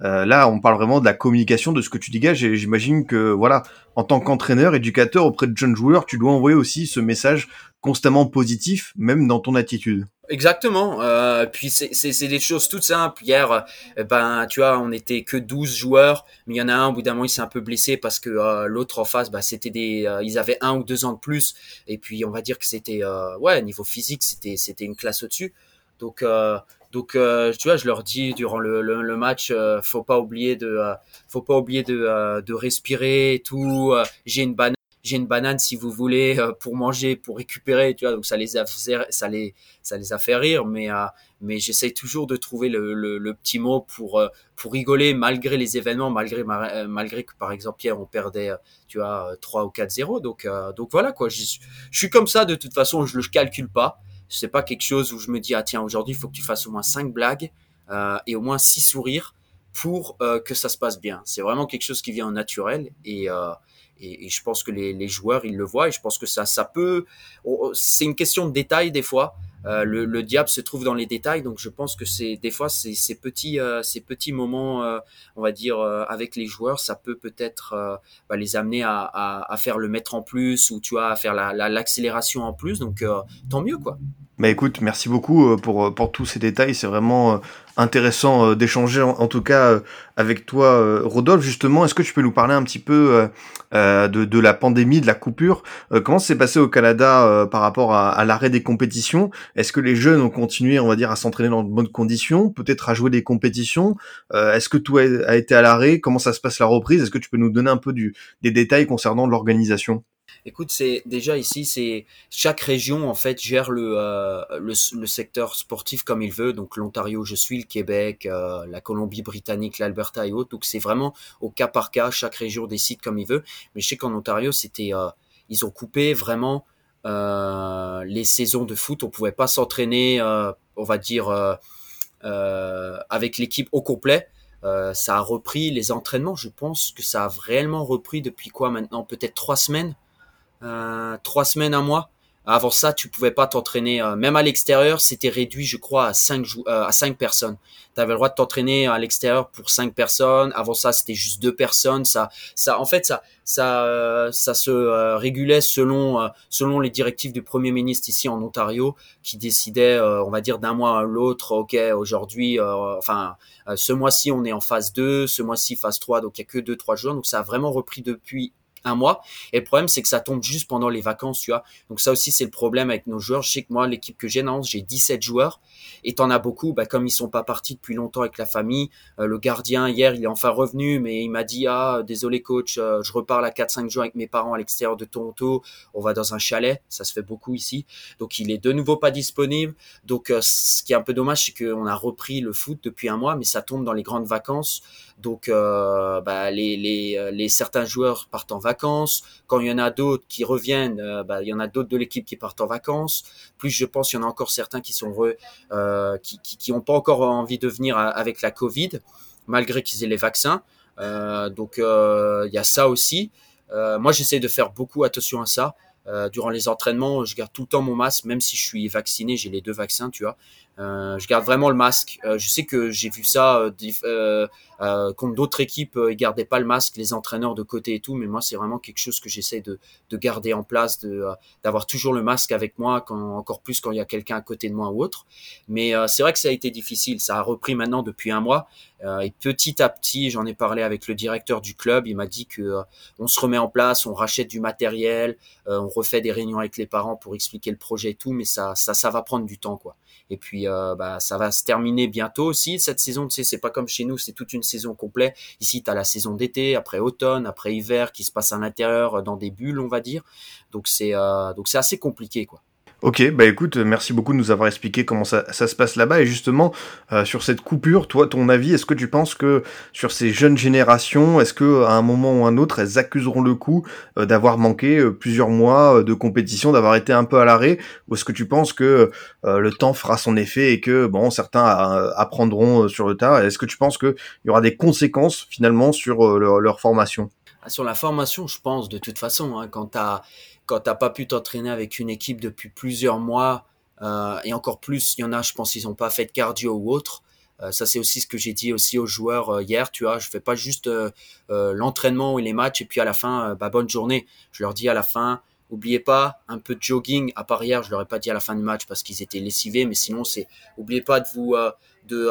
Là, on parle vraiment de la communication, de ce que tu dégages. Et j'imagine que voilà, en tant qu'entraîneur, éducateur auprès de jeunes joueurs, tu dois envoyer aussi ce message constamment positif, même dans ton attitude. Exactement. Euh, puis c'est des choses toutes simples. Hier, euh, ben tu vois, on était que 12 joueurs, mais il y en a un au bout d'un moment il s'est un peu blessé parce que euh, l'autre en face, bah, c'était des, ils avaient un ou deux ans de plus. Et puis on va dire que c'était, ouais, niveau physique, c'était une classe au-dessus. Donc donc tu vois, je leur dis durant le, le, le match, faut pas oublier de, faut pas oublier de, de respirer et tout. J'ai une banane j'ai une banane si vous voulez pour manger, pour récupérer, tu vois. Donc ça les a ça les ça les a fait rire, mais mais j'essaye toujours de trouver le, petit mot pour pour rigoler malgré les événements, malgré malgré que par exemple hier on perdait, tu vois, 3 ou 4-0. Donc donc voilà quoi. Je, suis comme ça de toute façon, je le calcule pas. C'est pas quelque chose où je me dis ah tiens aujourd'hui il faut que tu fasses au moins cinq blagues euh, et au moins six sourires pour euh, que ça se passe bien. C'est vraiment quelque chose qui vient en naturel et, euh, et, je pense que les, joueurs ils le voient et je pense que ça ça peut. C'est une question de détail des fois. Euh, le, le, diable se trouve dans les détails, donc je pense que c'est des fois ces, petits euh, ces petits moments, euh, on va dire avec les joueurs, ça peut peut-être bah, les amener à, faire le mettre en plus ou tu vois à faire l'accélération la, en plus. Donc tant mieux quoi. Bah écoute, merci beaucoup pour, pour tous ces détails. C'est vraiment intéressant d'échanger en, tout cas avec toi, Rodolphe. Justement, est-ce que tu peux nous parler un petit peu de, de la pandémie, de la coupure? Comment s'est passé au Canada par rapport à, l'arrêt des compétitions? Est-ce que les jeunes ont continué, on va dire, à s'entraîner dans de bonnes conditions, peut-être à jouer des compétitions? Euh, Est-ce que tout a, été à l'arrêt? Comment ça se passe la reprise? Est-ce que tu peux nous donner un peu des détails concernant l'organisation? Écoute, c'est déjà ici, c'est chaque région en fait gère le, euh, le, secteur sportif comme il veut. Donc l'Ontario, je suis le Québec, euh, la Colombie-Britannique, l'Alberta et autres. Donc c'est vraiment au cas par cas, chaque région décide comme il veut. Mais je sais qu'en Ontario, c'était euh, ils ont coupé vraiment les saisons de foot, on pouvait pas s'entraîner, on va dire, avec l'équipe au complet. ça a repris les entraînements. Je pense que ça a réellement repris depuis quoi maintenant Peut-être trois semaines, trois semaines, un mois. Avant ça, tu pouvais pas t'entraîner, euh, même à l'extérieur, c'était réduit, je crois, à cinq euh, à cinq personnes. Tu avais le droit de t'entraîner à l'extérieur pour cinq personnes. Avant ça, c'était juste deux personnes. Ça, ça, en fait, ça, ça, euh, ça se régulait selon, selon les directives du premier ministre ici en Ontario, qui décidait, on va dire, d'un mois à l'autre. Ok, aujourd'hui, enfin, ce mois-ci, on est en phase 2, ce mois-ci, phase 3, donc il y a que deux, trois jours. Donc ça a vraiment repris depuis un mois. Et le problème, c'est que ça tombe juste pendant les vacances, tu vois. Donc ça aussi, c'est le problème avec nos joueurs. Je sais que moi, l'équipe que j'ai, j'ai 17 joueurs. Et t'en as beaucoup, bah, comme ils sont pas partis depuis longtemps avec la famille. Euh, le gardien, hier, il est enfin revenu, mais il m'a dit, ah, désolé coach, euh, je repars à 4-5 jours avec mes parents à l'extérieur de Toronto. On va dans un chalet. Ça se fait beaucoup ici. Donc il est de nouveau pas disponible. Donc euh, ce qui est un peu dommage, c'est qu'on a repris le foot depuis un mois, mais ça tombe dans les grandes vacances. Donc bah, les, les, les certains joueurs partent en vacances. Quand il y en a d'autres qui reviennent, bah, il y en a d'autres de l'équipe qui partent en vacances. Plus je pense, il y en a encore certains qui sont euh, qui, qui, pas encore envie de venir avec la Covid, malgré qu'ils aient les vaccins. Euh, donc il y a ça aussi. moi, j'essaie de faire beaucoup attention à ça. durant les entraînements, je garde tout le temps mon masque, même si je suis vacciné, j'ai les deux vaccins, tu vois. Euh, je garde vraiment le masque. Euh, je sais que j'ai vu ça euh, euh, contre d'autres équipes, ils gardaient pas le masque, les entraîneurs de côté et tout, mais moi c'est vraiment quelque chose que j'essaie de, de, garder en place, de d'avoir toujours le masque avec moi, encore plus quand il y a quelqu'un à côté de moi ou autre. Mais c'est vrai que ça a été difficile. Ça a repris maintenant depuis un mois et petit à petit, j'en ai parlé avec le directeur du club. Il m'a dit que on se remet en place, on rachète du matériel, on refait des réunions avec les parents pour expliquer le projet et tout, mais ça ça ça va prendre du temps quoi. Et puis, euh, bah, ça va se terminer bientôt aussi. Cette saison, tu sais, c'est pas comme chez nous, c'est toute une saison complète. Ici, tu as la saison d'été, après automne, après hiver, qui se passe à l'intérieur dans des bulles, on va dire. Donc, c'est euh, donc c'est assez compliqué, quoi. Ok, bah écoute, merci beaucoup de nous avoir expliqué comment ça, se passe là-bas. Et justement, euh, sur cette coupure, toi, ton avis, est-ce que tu penses que sur ces jeunes générations, est-ce que à un moment ou un autre, elles accuseront le coup euh, d'avoir manqué euh, plusieurs mois de compétition, d'avoir été un peu à l'arrêt, ou est-ce que tu penses que le temps fera son effet et que bon, certains apprendront sur le tas? Est-ce que tu penses qu'il y aura des conséquences finalement sur leur, leur, formation? Ah, Sur la formation, je pense de toute façon, hein, quand tu as quand t'as pas pu t'entraîner avec une équipe depuis plusieurs mois, euh, et encore plus, il y en a, je pense, ils ont pas fait de cardio ou autre. Euh, ça, c'est aussi ce que j'ai dit aussi aux joueurs euh, hier. Tu vois, je fais pas juste l'entraînement et les matchs et puis à la fin, bah, bonne journée. Je leur dis à la fin, oubliez pas un peu de jogging. À part hier, je leur ai pas dit à la fin du match parce qu'ils étaient lessivés, mais sinon, c'est oubliez pas de vous de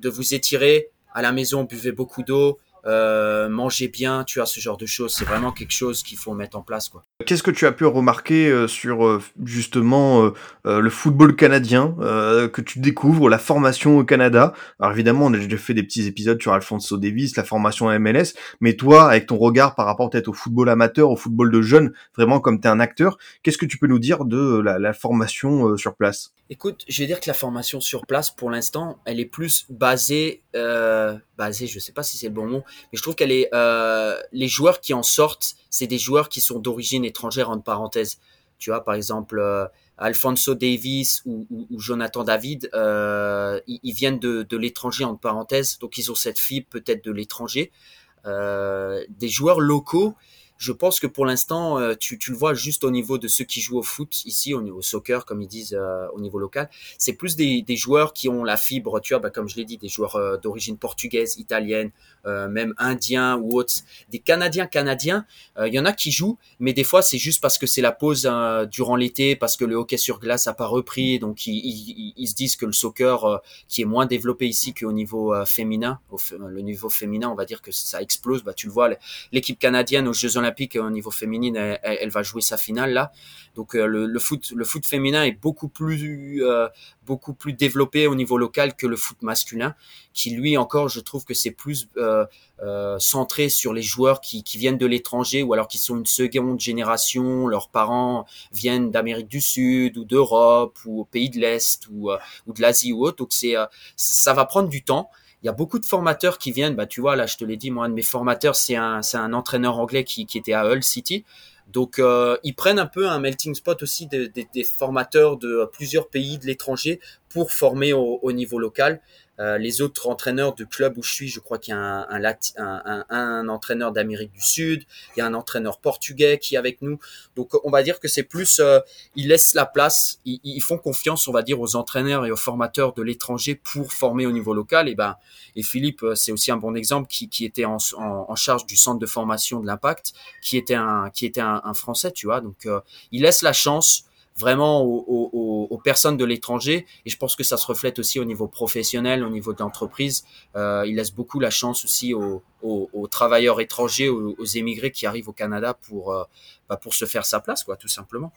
de vous étirer à la maison, buvez beaucoup d'eau euh, manger bien, tu as ce genre de choses. C'est vraiment quelque chose qu'il faut mettre en place, quoi. Qu'est-ce que tu as pu remarquer euh, sur euh, justement euh, le football canadien que tu découvres, la formation au Canada? Alors évidemment, on a déjà fait des petits épisodes sur Alfonso Davis, la formation à MLS, mais toi, avec ton regard par rapport peut-être au football amateur, au football de jeunes, vraiment comme tu es un acteur, qu'est-ce que tu peux nous dire de la, la formation sur place? Écoute, je vais dire que la formation sur place, pour l'instant, elle est plus basée, euh, basée, je sais pas si c'est le bon mot, mais je trouve qu'elle est, euh, les joueurs qui en sortent, c'est des joueurs qui sont d'origine étrangère, entre parenthèses. Tu vois, par exemple, euh, Alfonso Davis ou, Jonathan David, euh, ils, ils, viennent de, de l'étranger, entre parenthèses, donc ils ont cette fibre peut-être de l'étranger. Des joueurs locaux, je pense que pour l'instant, euh, tu, le vois juste au niveau de ceux qui jouent au foot ici, au niveau soccer, comme ils disent euh, au niveau local. C'est plus des, joueurs qui ont la fibre, tu vois, bah, comme je l'ai dit, des joueurs euh, d'origine portugaise, italienne, même indiens ou autres, des Canadiens canadiens. Il y en a qui jouent, mais des fois c'est juste parce que c'est la pause durant l'été, parce que le hockey sur glace a pas repris, donc ils, se disent que le soccer qui est moins développé ici qu'au niveau féminin, le niveau féminin, on va dire que ça explose. Bah, tu le vois, l'équipe canadienne aux Jeux Olympiques olympique au niveau féminin, elle, va jouer sa finale là. Donc euh, le, foot, le foot féminin est beaucoup plus, euh, beaucoup plus développé au niveau local que le foot masculin, qui lui encore, je trouve que c'est plus euh, euh, centré sur les joueurs qui, qui viennent de l'étranger ou alors qui sont une seconde génération, leurs parents viennent d'Amérique du Sud ou d'Europe ou pays de l'Est ou, euh, ou de l'Asie ou autre. Donc c'est, ça va prendre du temps il y a beaucoup de formateurs qui viennent. Bah, tu vois, là, je te l'ai dit, moi, un de mes formateurs, c'est un, c'est un entraîneur anglais qui, était à Hull City. Donc, euh, ils prennent un peu un melting pot aussi des, formateurs de plusieurs pays de l'étranger pour former au niveau local. Euh, les autres entraîneurs de club où je suis, je crois qu'il y a un, entraîneur d'Amérique du Sud, il y a un entraîneur portugais qui est avec nous. Donc on va dire que c'est plus, euh, ils laissent la place, ils, font confiance, on va dire, aux entraîneurs et aux formateurs de l'étranger pour former au niveau local. Et ben, et Philippe, euh, c'est aussi un bon exemple qui, était en, charge du centre de formation de l'Impact, qui était un, qui était un, Français, tu vois. Donc il laisse la chance vraiment aux, aux, personnes de l'étranger. Et je pense que ça se reflète aussi au niveau professionnel, au niveau de l'entreprise. Euh, il laisse beaucoup la chance aussi aux, aux travailleurs étrangers, aux, émigrés qui arrivent au Canada pour, euh, bah pour se faire sa place, quoi, tout simplement.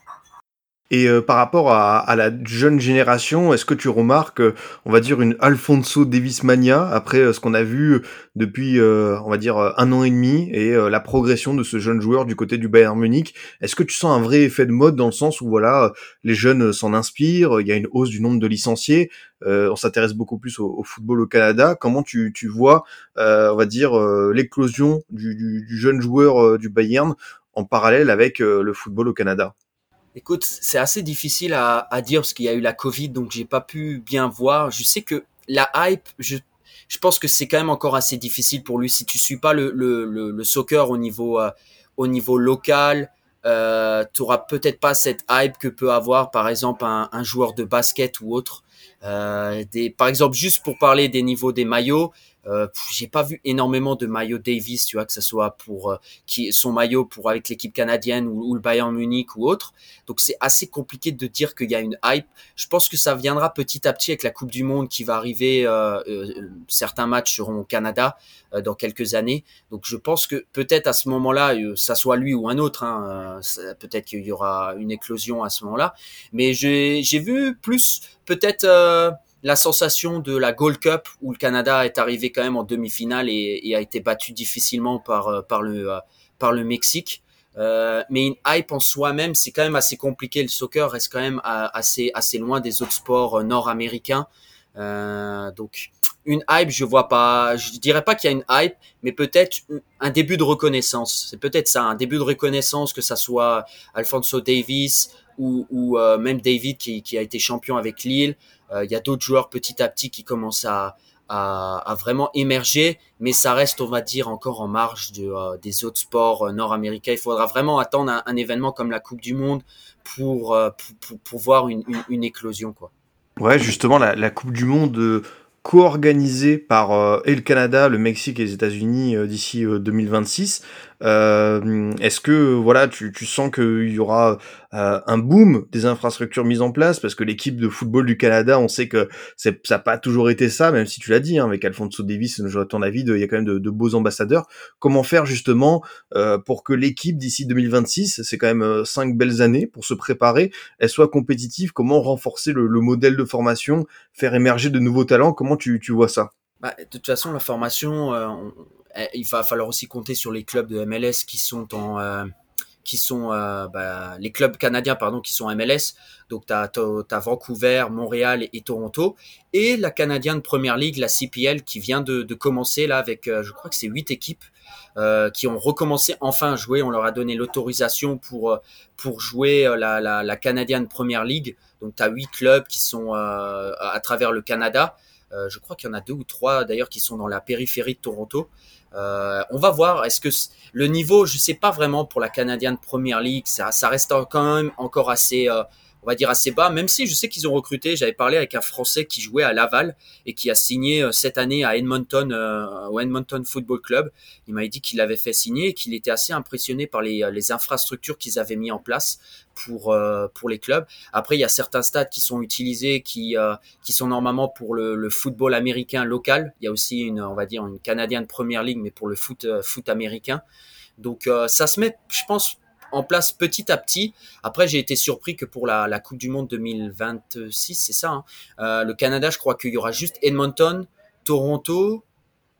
Et euh, par rapport à, à, la jeune génération, est-ce que tu remarques, euh, on va dire, une Alfonso Davis mania après euh, ce qu'on a vu depuis, euh, on va dire, un an et demi et euh, la progression de ce jeune joueur du côté du Bayern Munich? Est-ce que tu sens un vrai effet de mode dans le sens où voilà, les jeunes s'en inspirent, il y a une hausse du nombre de licenciés, on s'intéresse beaucoup plus au, au, football au Canada. Comment tu, tu vois, on va dire, l'éclosion du, du, du, jeune joueur du Bayern en parallèle avec le football au Canada? Écoute, c'est assez difficile à, à dire parce qu'il y a eu la Covid, donc j'ai pas pu bien voir. Je sais que la hype, je, je pense que c'est quand même encore assez difficile pour lui. Si tu suis pas le, le, le, le soccer au niveau, euh, au niveau local, euh, tu peut-être pas cette hype que peut avoir par exemple un, un joueur de basket ou autre. Euh, des, par exemple, juste pour parler des niveaux des maillots, euh, j'ai pas vu énormément de maillots Davis, tu vois, que ce soit pour euh, qui son maillot pour avec l'équipe canadienne ou, ou, le Bayern Munich ou autre. Donc c'est assez compliqué de dire qu'il y a une hype. Je pense que ça viendra petit à petit avec la Coupe du Monde qui va arriver. Euh, euh certains matchs seront au Canada euh, dans quelques années. Donc je pense que peut-être à ce moment-là, ça soit lui ou un autre. Hein, peut-être qu'il y aura une éclosion à ce moment-là. Mais j'ai vu plus peut-être la sensation de la Gold Cup où le Canada est arrivé quand même en demi-finale et, a été battu difficilement par euh, euh, le Mexique. Euh, mais une hype en soi-même, c'est quand même assez compliqué. Le soccer reste quand même assez loin des autres sports nord-américains. Donc une hype, je vois pas. Je dirais pas qu'il y a une hype, mais peut-être un début de reconnaissance. C'est peut-être ça, un début de reconnaissance que ça soit Alfonso Davis ou, même David qui a été champion avec Lille. Euh, il y a d'autres joueurs petit à petit qui commencent à, à, vraiment émerger, mais ça reste, on va dire, encore en marge euh, des autres sports euh, nord-américains. Il faudra vraiment attendre un, événement comme la Coupe du Monde pour, pour, voir une, une, éclosion. Quoi. Ouais, justement, la, Coupe du Monde co-organisée par et le Canada, le Mexique et les États-Unis d'ici 2026. Est-ce que voilà, tu, tu sens qu'il y aura un boom des infrastructures mises en place? Parce que l'équipe de football du Canada, on sait que ça n'a pas toujours été ça, même si tu l'as dit, hein, avec Alfonso Davis, je ton avis, il y a quand même de, de beaux ambassadeurs. Comment faire justement pour que l'équipe d'ici 2026, c'est quand même cinq belles années pour se préparer, elle soit compétitive Comment renforcer le, le modèle de formation, faire émerger de nouveaux talents? Comment tu, tu vois ça? Bah, de toute façon, la formation, euh, il va falloir aussi compter sur les clubs de MLS qui sont en, euh, qui sont euh, bah, les clubs canadiens pardon qui sont MLS. Donc tu as, Vancouver, Montréal et, Toronto et la canadienne Première Ligue, la CPL qui vient de, de commencer là avec je crois que c'est huit équipes euh, qui ont recommencé enfin à jouer. On leur a donné l'autorisation pour pour jouer la, la, la Canadian Premier League. Donc tu as huit clubs qui sont à travers le Canada. Euh, je crois qu'il y en a deux ou trois d'ailleurs qui sont dans la périphérie de Toronto. Euh, on va voir. Est-ce que le niveau, je sais pas vraiment pour la Canadienne Premier League, ça, ça reste quand même encore assez, euh, on va dire assez bas, même si je sais qu'ils ont recruté, j'avais parlé avec un Français qui jouait à Laval et qui a signé euh, cette année à Edmonton, euh, au Edmonton Football Club. Il m'a dit qu'il l'avait fait signer et qu'il était assez impressionné par les, les infrastructures qu'ils avaient mis en place pour euh, les clubs. Après, il y a certains stades qui sont utilisés, qui sont normalement pour le, football américain local. Il y a aussi une, on va dire, une Canadienne Première Ligue, mais pour le foot américain. Donc ça se met, je pense, en place petit à petit. Après, j'ai été surpris que pour la, Coupe du Monde 2026, c'est ça, hein, euh, le Canada, je crois qu'il y aura juste Edmonton, Toronto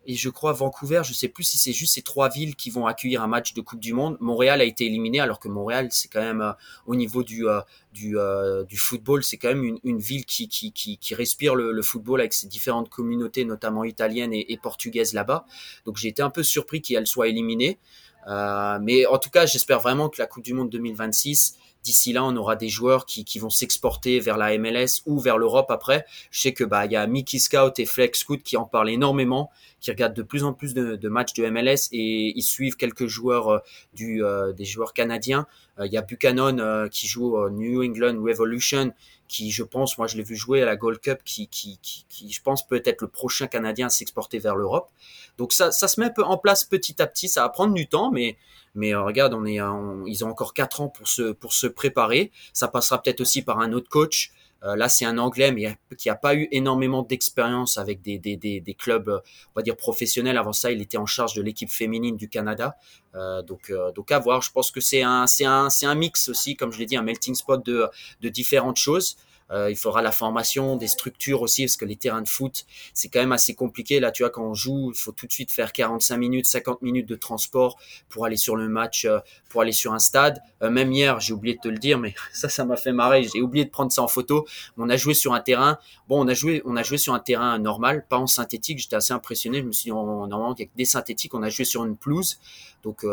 et je crois Vancouver. Je sais plus si c'est juste ces trois villes qui vont accueillir un match de Coupe du Monde. Montréal a été éliminé, alors que Montréal, c'est quand même euh, au niveau du euh, du football, c'est quand même une, ville qui, qui, qui, respire le, football avec ses différentes communautés, notamment italiennes et, et portugaises là-bas. Donc j'ai été un peu surpris qu'elle soit éliminée. Euh, mais en tout cas, j'espère vraiment que la Coupe du Monde 2026, d'ici là, on aura des joueurs qui, qui vont s'exporter vers la MLS ou vers l'Europe après. Je sais que bah il y a Mickey Scout et Flex Scout qui en parlent énormément, qui regardent de plus en plus de, de matchs de MLS et ils suivent quelques joueurs euh, du euh, des joueurs canadiens. Il y a Buchanan qui joue au New England Revolution qui, je pense, moi je l'ai vu jouer à la Gold Cup, qui, qui, qui, je pense peut être le prochain Canadien à s'exporter vers l'Europe. Donc ça, ça se met un peu en place petit à petit, ça va prendre du temps, mais, mais euh, regarde, on est, ils ont encore quatre ans pour se, pour se préparer. Ça passera peut-être aussi par un autre coach. Euh, là, c'est un Anglais, mais qui a pas eu énormément d'expérience avec des, des, clubs, on va dire professionnels. Avant ça, il était en charge de l'équipe féminine du Canada. Euh, donc, euh, donc à voir. Je pense que c'est un, un, mix aussi, comme je l'ai dit, un melting spot de différentes choses. Euh, il faudra la formation, des structures aussi, parce que les terrains de foot, c'est quand même assez compliqué. Là, tu vois, quand on joue, il faut tout de suite faire 45 minutes, 50 minutes de transport pour aller sur le match, euh, pour aller sur un stade. Euh, même hier, j'ai oublié de te le dire, mais [laughs] ça, ça m'a fait marrer. J'ai oublié de prendre ça en photo. On a joué sur un terrain. Bon, on a joué, on a joué sur un terrain normal, pas en synthétique. J'étais assez impressionné. Je me suis dit, normalement, avec des synthétiques, on a joué sur une pelouse, donc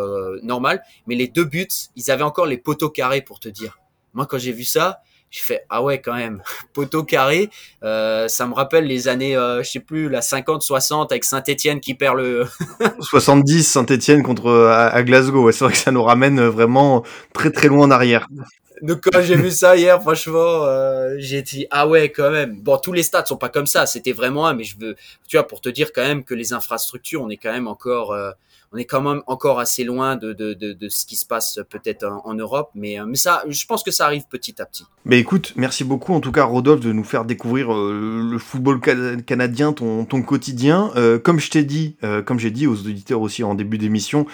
normal. Mais les deux buts, ils avaient encore les poteaux carrés pour te dire. Moi, quand j'ai vu ça, je fais ah ouais quand même. [laughs] Poteau carré euh, ça me rappelle les années euh, je sais plus la 50 60 avec Saint-Étienne qui perd le [laughs] 70 Saint-Étienne contre à, Glasgow. C'est vrai que ça nous ramène vraiment très très loin en arrière. Donc quand j'ai vu ça hier franchement euh, j'ai dit ah ouais quand même. Bon tous les stades sont pas comme ça. C'était vraiment un mais je veux tu vois pour te dire quand même que les infrastructures on est quand même encore euh, on est quand même encore assez loin de, de, de, de ce qui se passe peut-être en, Europe, mais, euh, mais ça, je pense que ça arrive petit à petit. Mais écoute, merci beaucoup en tout cas Rodolphe de nous faire découvrir euh, le football canadien, ton, ton quotidien. Euh, comme je t'ai dit, euh, comme j'ai dit aux auditeurs aussi en début d'émission,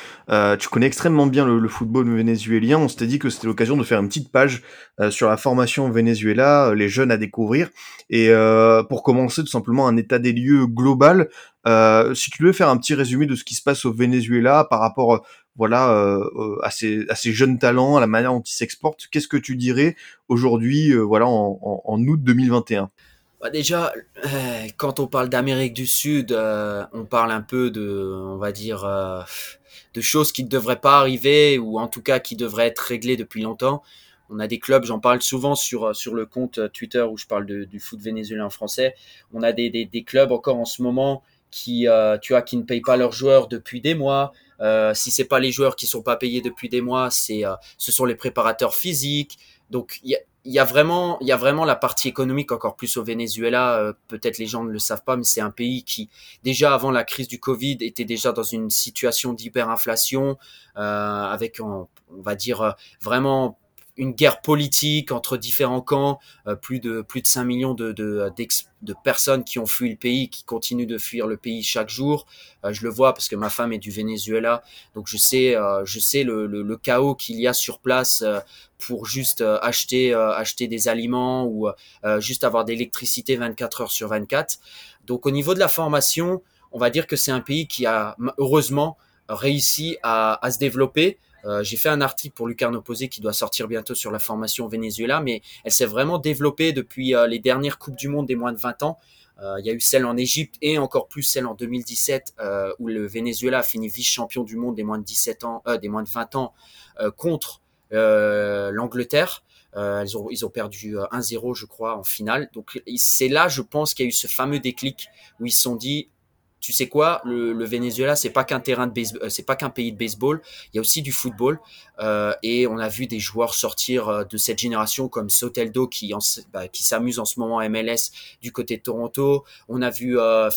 tu connais extrêmement bien le, le football vénézuélien. On s'était dit que c'était l'occasion de faire une petite page sur la formation au Venezuela, les jeunes à découvrir, et pour commencer tout simplement un état des lieux global euh, si tu veux faire un petit résumé de ce qui se passe au Venezuela par rapport euh, voilà euh, à, ces, jeunes talents, à la manière dont ils s'exportent, qu'est-ce que tu dirais aujourd'hui voilà en, en, août 2021 bah déjà, quand on parle d'Amérique du Sud, on parle un peu de, on va dire, de choses qui ne devraient pas arriver ou en tout cas qui devraient être réglées depuis longtemps. On a des clubs, j'en parle souvent sur sur le compte Twitter où je parle du foot vénézuélien en français. On a des clubs encore en ce moment qui, euh, tu vois, qui ne payent pas leurs joueurs depuis des mois. Euh, si c'est pas les joueurs qui sont pas payés depuis des mois, c'est, euh, ce sont les préparateurs physiques. Donc, il y a vraiment, il y a vraiment la partie économique encore plus au Venezuela. Euh, peut-être les gens ne le savent pas, mais c'est un pays qui déjà avant la crise du Covid était déjà dans une situation d'hyperinflation, avec on, va dire vraiment une guerre politique entre différents camps, euh, plus de plus de 5 millions de, de, de, personnes qui ont fui le pays, qui continuent de fuir le pays chaque jour. Euh, je le vois parce que ma femme est du Venezuela, donc je sais euh, je sais le, le, le chaos qu'il y a sur place pour juste acheter acheter des aliments ou juste avoir d'électricité 24 heures sur 24. Donc au niveau de la formation, on va dire que c'est un pays qui a heureusement réussi à, à se développer euh, j'ai fait un article pour Lucarno Posé qui doit sortir bientôt sur la formation Venezuela, mais elle s'est vraiment développée depuis euh, les dernières Coupes du Monde des moins de 20 ans. Euh, il y a eu celle en Égypte et encore plus celle en 2017 où le Venezuela a fini vice-champion du monde des moins de 17 ans, des moins de 20 ans contre l'Angleterre. ils, ont, ils ont perdu 1-0, je crois, en finale. Donc c'est là, je pense, qu'il y a eu ce fameux déclic où ils se sont dit, tu sais quoi, le, Venezuela, c'est pas qu'un terrain de baseball, euh, c'est pas qu'un pays de baseball. Il y a aussi du football. Euh, et on a vu des joueurs sortir euh, de cette génération comme Soteldo qui, bah, qui s'amuse en ce moment à MLS du côté de Toronto. On a vu euh,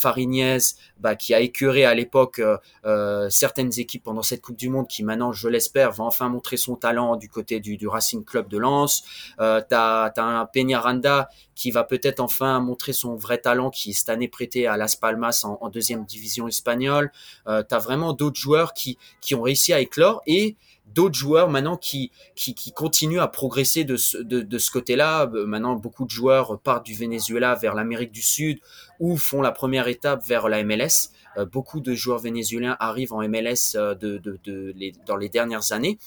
bah, qui a écœuré à l'époque euh, certaines équipes pendant cette Coupe du Monde, qui maintenant, je l'espère, va enfin montrer son talent du côté du, du Racing Club de Lens. Euh, t'as as un Peñaranda qui va peut-être enfin montrer son vrai talent, qui est cette année prêté à Las Palmas en, deuxième division espagnole. Euh, tu as vraiment d'autres joueurs qui, qui ont réussi à éclore et d'autres joueurs maintenant qui, qui, qui, continuent à progresser de ce, de, de ce côté-là. Euh, maintenant, beaucoup de joueurs partent du Venezuela vers l'Amérique du Sud ou font la première étape vers la MLS. Euh, beaucoup de joueurs vénézuéliens arrivent en MLS euh, de, de, les, dans les dernières années.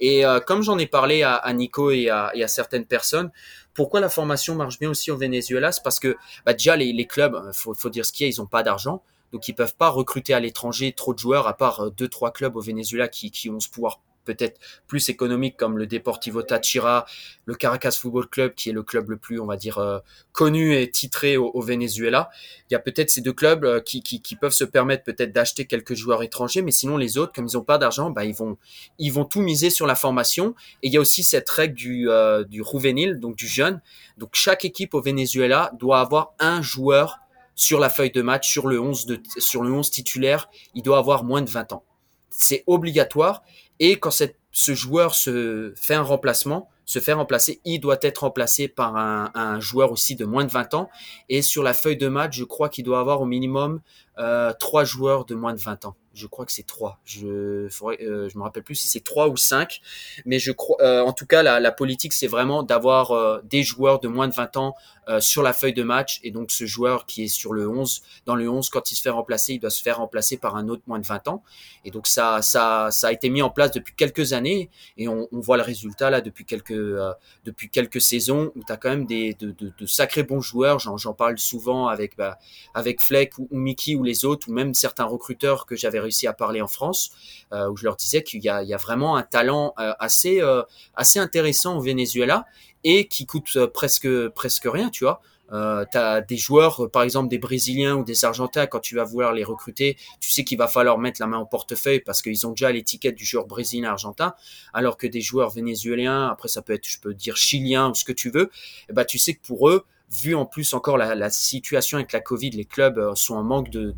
Et comme j'en ai parlé à, Nico et à, et à, certaines personnes, pourquoi la formation marche bien aussi au Venezuela? C'est parce que bah, déjà les, les clubs, faut, faut dire ce qu'il y a, ils n'ont pas d'argent. Donc ils peuvent pas recruter à l'étranger trop de joueurs, à part deux trois clubs au Venezuela qui, qui ont ce pouvoir peut-être plus économique comme le Deportivo Táchira, le Caracas Football Club qui est le club le plus, on va dire, euh, connu et titré au, Venezuela. Il y a peut-être ces deux clubs euh, qui, peuvent se permettre peut-être d'acheter quelques joueurs étrangers, mais sinon les autres, comme ils n'ont pas d'argent, bah, ils vont ils vont tout miser sur la formation. Et il y a aussi cette règle du euh, du juvenil, donc du jeune. Donc chaque équipe au Venezuela doit avoir un joueur sur la feuille de match, sur le 11 de, sur le 11 titulaire, il doit avoir moins de 20 ans. C'est obligatoire et quand ce joueur se fait un remplacement, se fait remplacer, il doit être remplacé par un, un, joueur aussi de moins de 20 ans. Et sur la feuille de match, je crois qu'il doit avoir au minimum euh, trois joueurs de moins de 20 ans. Je crois que c'est trois. Je faudrait, euh, je me rappelle plus si c'est trois ou cinq, mais je crois. Euh, en tout cas, la, politique, c'est vraiment d'avoir euh, des joueurs de moins de 20 ans sur la feuille de match. Et donc, ce joueur qui est sur le 11, dans le 11, quand il se fait remplacer, il doit se faire remplacer par un autre moins de 20 ans. Et donc, ça, ça, ça a été mis en place depuis quelques années, et on, voit le résultat là depuis quelques, depuis quelques saisons où tu as quand même des de, de, de sacrés bons joueurs. J'en parle souvent avec bah, avec Fleck ou, ou Mickey ou les autres, ou même certains recruteurs que j'avais réussi à parler en France, euh, où je leur disais qu'il y a, vraiment un talent euh, assez, euh, assez intéressant au Venezuela et qui coûte presque, presque rien, tu vois. As des joueurs, par exemple des Brésiliens ou des Argentins, quand tu vas vouloir les recruter, tu sais qu'il va falloir mettre la main au portefeuille parce qu'ils ont déjà l'étiquette du joueur brésilien argentin, alors que des joueurs vénézuéliens, après ça peut être, je peux dire chilien ou ce que tu veux, et ben tu sais que pour eux, vu en plus encore la, la, situation avec la Covid, les clubs euh, sont en manque de,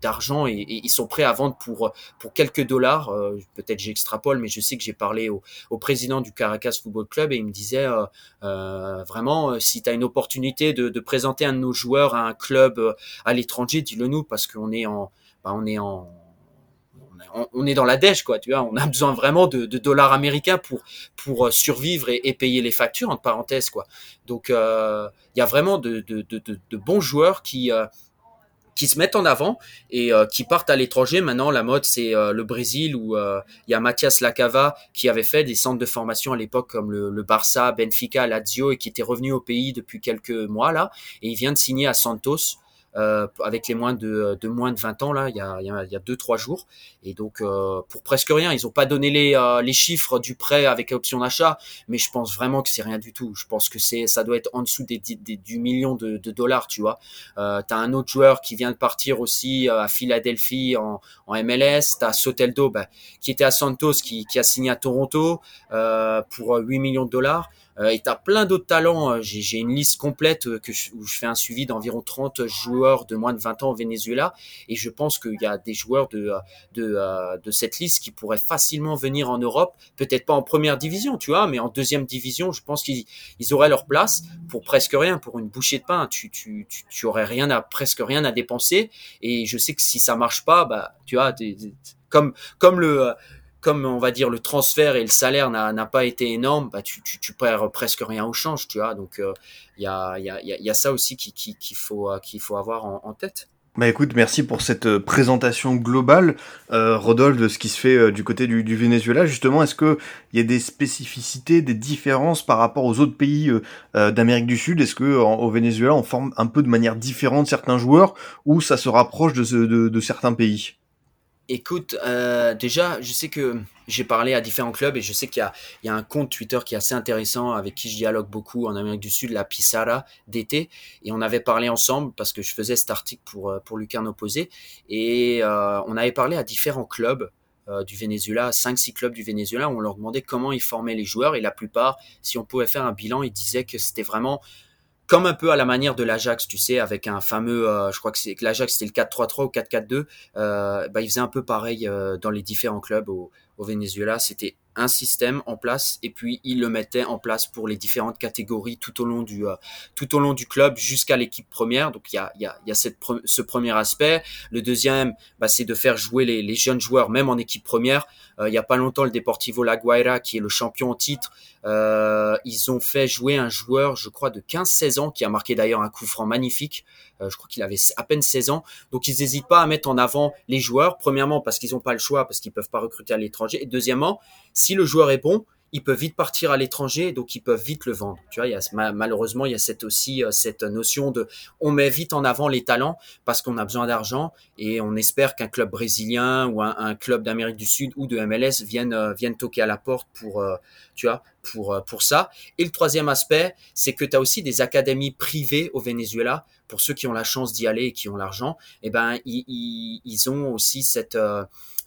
d'argent de, et, et, ils sont prêts à vendre pour, pour quelques dollars. Euh, peut-être j'extrapole, mais je sais que j'ai parlé au, au, président du Caracas Football Club et il me disait euh, euh vraiment, euh, si tu as une opportunité de, de, présenter un de nos joueurs à un club à l'étranger, dis-le nous parce qu'on est en, bah, on est en on, est dans la dèche, quoi. Tu vois, on a besoin vraiment de, dollars américains pour pour survivre et, payer les factures entre parenthèses, quoi. Donc, il euh, y a vraiment de, de, bons joueurs qui euh, qui se mettent en avant et euh, qui partent à l'étranger. Maintenant, la mode, c'est euh, le Brésil où il y a Mathias Lacava qui avait fait des centres de formation à l'époque comme le, le, Barça, Benfica, Lazio et qui était revenu au pays depuis quelques mois là. Et il vient de signer à Santos euh, avec les moins de, de, moins de 20 ans là, il y a, il y a deux trois jours. Et donc euh, pour presque rien, ils ont pas donné les, euh, les chiffres du prêt avec option d'achat, mais je pense vraiment que c'est rien du tout. Je pense que c'est ça doit être en dessous des, des du million de, de, dollars, tu vois. Euh, t'as un autre joueur qui vient de partir aussi euh, à Philadelphie en, en MLS. T'as Soteldo bah, qui était à Santos, qui, qui a signé à Toronto euh, pour 8 millions de dollars. Euh, et tu plein d'autres talents. Euh, j'ai une liste complète que où je fais un suivi d'environ 30 joueurs de moins de 20 ans au Venezuela. Et je pense qu'il y a des joueurs de, de, de cette liste qui pourraient facilement venir en Europe. Peut-être pas en première division, tu vois, mais en deuxième division, je pense qu'ils ils auraient leur place pour presque rien, pour une bouchée de pain. Tu, tu, tu, tu aurais rien à, presque rien à dépenser. Et je sais que si ça marche pas, bah, tu vois, comme, comme le, comme on va dire le transfert et le salaire n'a pas été énorme, bah tu, perds presque rien au change, tu vois. Donc il euh, y, a, ça aussi qu'il qui, qui faut, faut avoir en, tête. Bah écoute, merci pour cette euh, présentation globale, euh, Rodolphe, de ce qui se fait euh, du côté du, Venezuela. Justement, est-ce qu'il y a des spécificités, des différences par rapport aux autres pays euh, d'Amérique du Sud? Est-ce que au Venezuela, on forme un peu de manière différente certains joueurs ou ça se rapproche de certains pays? Écoute, euh, déjà, je sais que j'ai parlé à différents clubs et je sais qu'il y, a, un compte Twitter qui est assez intéressant avec qui je dialogue beaucoup en Amérique du Sud, la Pissara d'été. Et on avait parlé ensemble parce que je faisais cet article pour, euh, pour Lucarne Opposé. Et euh, on avait parlé à différents clubs du Venezuela, 5-6 clubs du Venezuela, où on leur demandait comment ils formaient les joueurs. Et la plupart, si on pouvait faire un bilan, ils disaient que c'était vraiment comme un peu à la manière de l'Ajax, tu sais, avec un fameux, euh, je crois que c'est que l'Ajax c'était le 4-3-3 ou 4-4-2, euh, bah, il faisait un peu pareil euh, dans les différents clubs au, au Venezuela. C'était un système en place et puis il le mettait en place pour les différentes catégories tout au long du euh, tout au long du club jusqu'à l'équipe première donc il y a il y a, y a cette ce premier aspect le deuxième bah, c'est de faire jouer les, les, jeunes joueurs même en équipe première il y a pas longtemps le Deportivo La Guaira qui est le champion en titre euh, ils ont fait jouer un joueur je crois de 15-16 ans qui a marqué d'ailleurs un coup franc magnifique. Euh, je crois qu'il avait à peine 16 ans. Donc ils n'hésitent pas à mettre en avant les joueurs premièrement parce qu'ils n'ont pas le choix parce qu'ils peuvent pas recruter à l'étranger. Et deuxièmement si le joueur est bon, il peut vite partir à l'étranger, donc ils peuvent vite le vendre. Tu vois, malheureusement, il y a cette aussi euh, cette notion de, on met vite en avant les talents parce qu'on a besoin d'argent et on espère qu'un club brésilien ou un, club d'Amérique du Sud ou de MLS vienne euh, vienne toquer à la porte pour, euh, tu vois, pour pour ça. Et le troisième aspect, c'est que tu as aussi des académies privées au Venezuela. Pour ceux qui ont la chance d'y aller et qui ont l'argent, eh ben ils, ils, ont aussi cette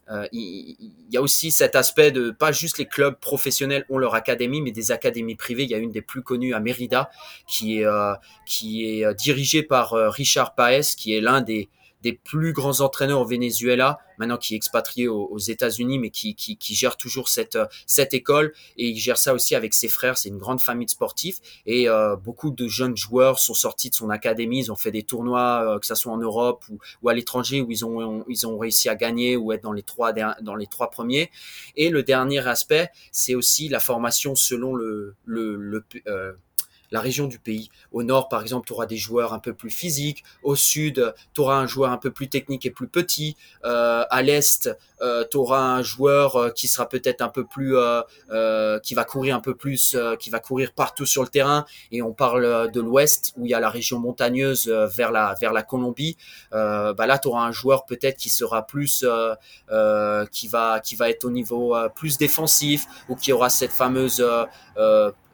euh, il, y a aussi cet aspect de pas juste les clubs professionnels ont leur académie, mais des académies privées. Il y a une des plus connues à Mérida, qui est euh, qui est euh, dirigée par Richard Paez, qui est l'un des des plus grands entraîneurs au Venezuela, maintenant qui est expatrié aux, États-Unis, mais qui, qui, qui, gère toujours cette, cette école et il gère ça aussi avec ses frères. C'est une grande famille de sportifs et euh, beaucoup de jeunes joueurs sont sortis de son académie. Ils ont fait des tournois, euh, que ce soit en Europe ou, ou à l'étranger, où ils ont, ils ont réussi à gagner ou être dans les trois dans les trois premiers. Et le dernier aspect, c'est aussi la formation selon le, le, le euh, la région du pays. Au nord, par exemple, tu auras des joueurs un peu plus physiques. Au sud, tu auras un joueur un peu plus technique et plus petit. Euh, à l'est, euh, tu auras un joueur euh, qui sera peut-être un peu plus, qui va courir un peu plus, qui va courir partout sur le terrain. Et on parle de l'ouest où il y a la région montagneuse vers la vers la Colombie. bah là, tu auras un joueur peut-être qui sera plus, qui va qui va être au niveau plus défensif ou qui aura cette fameuse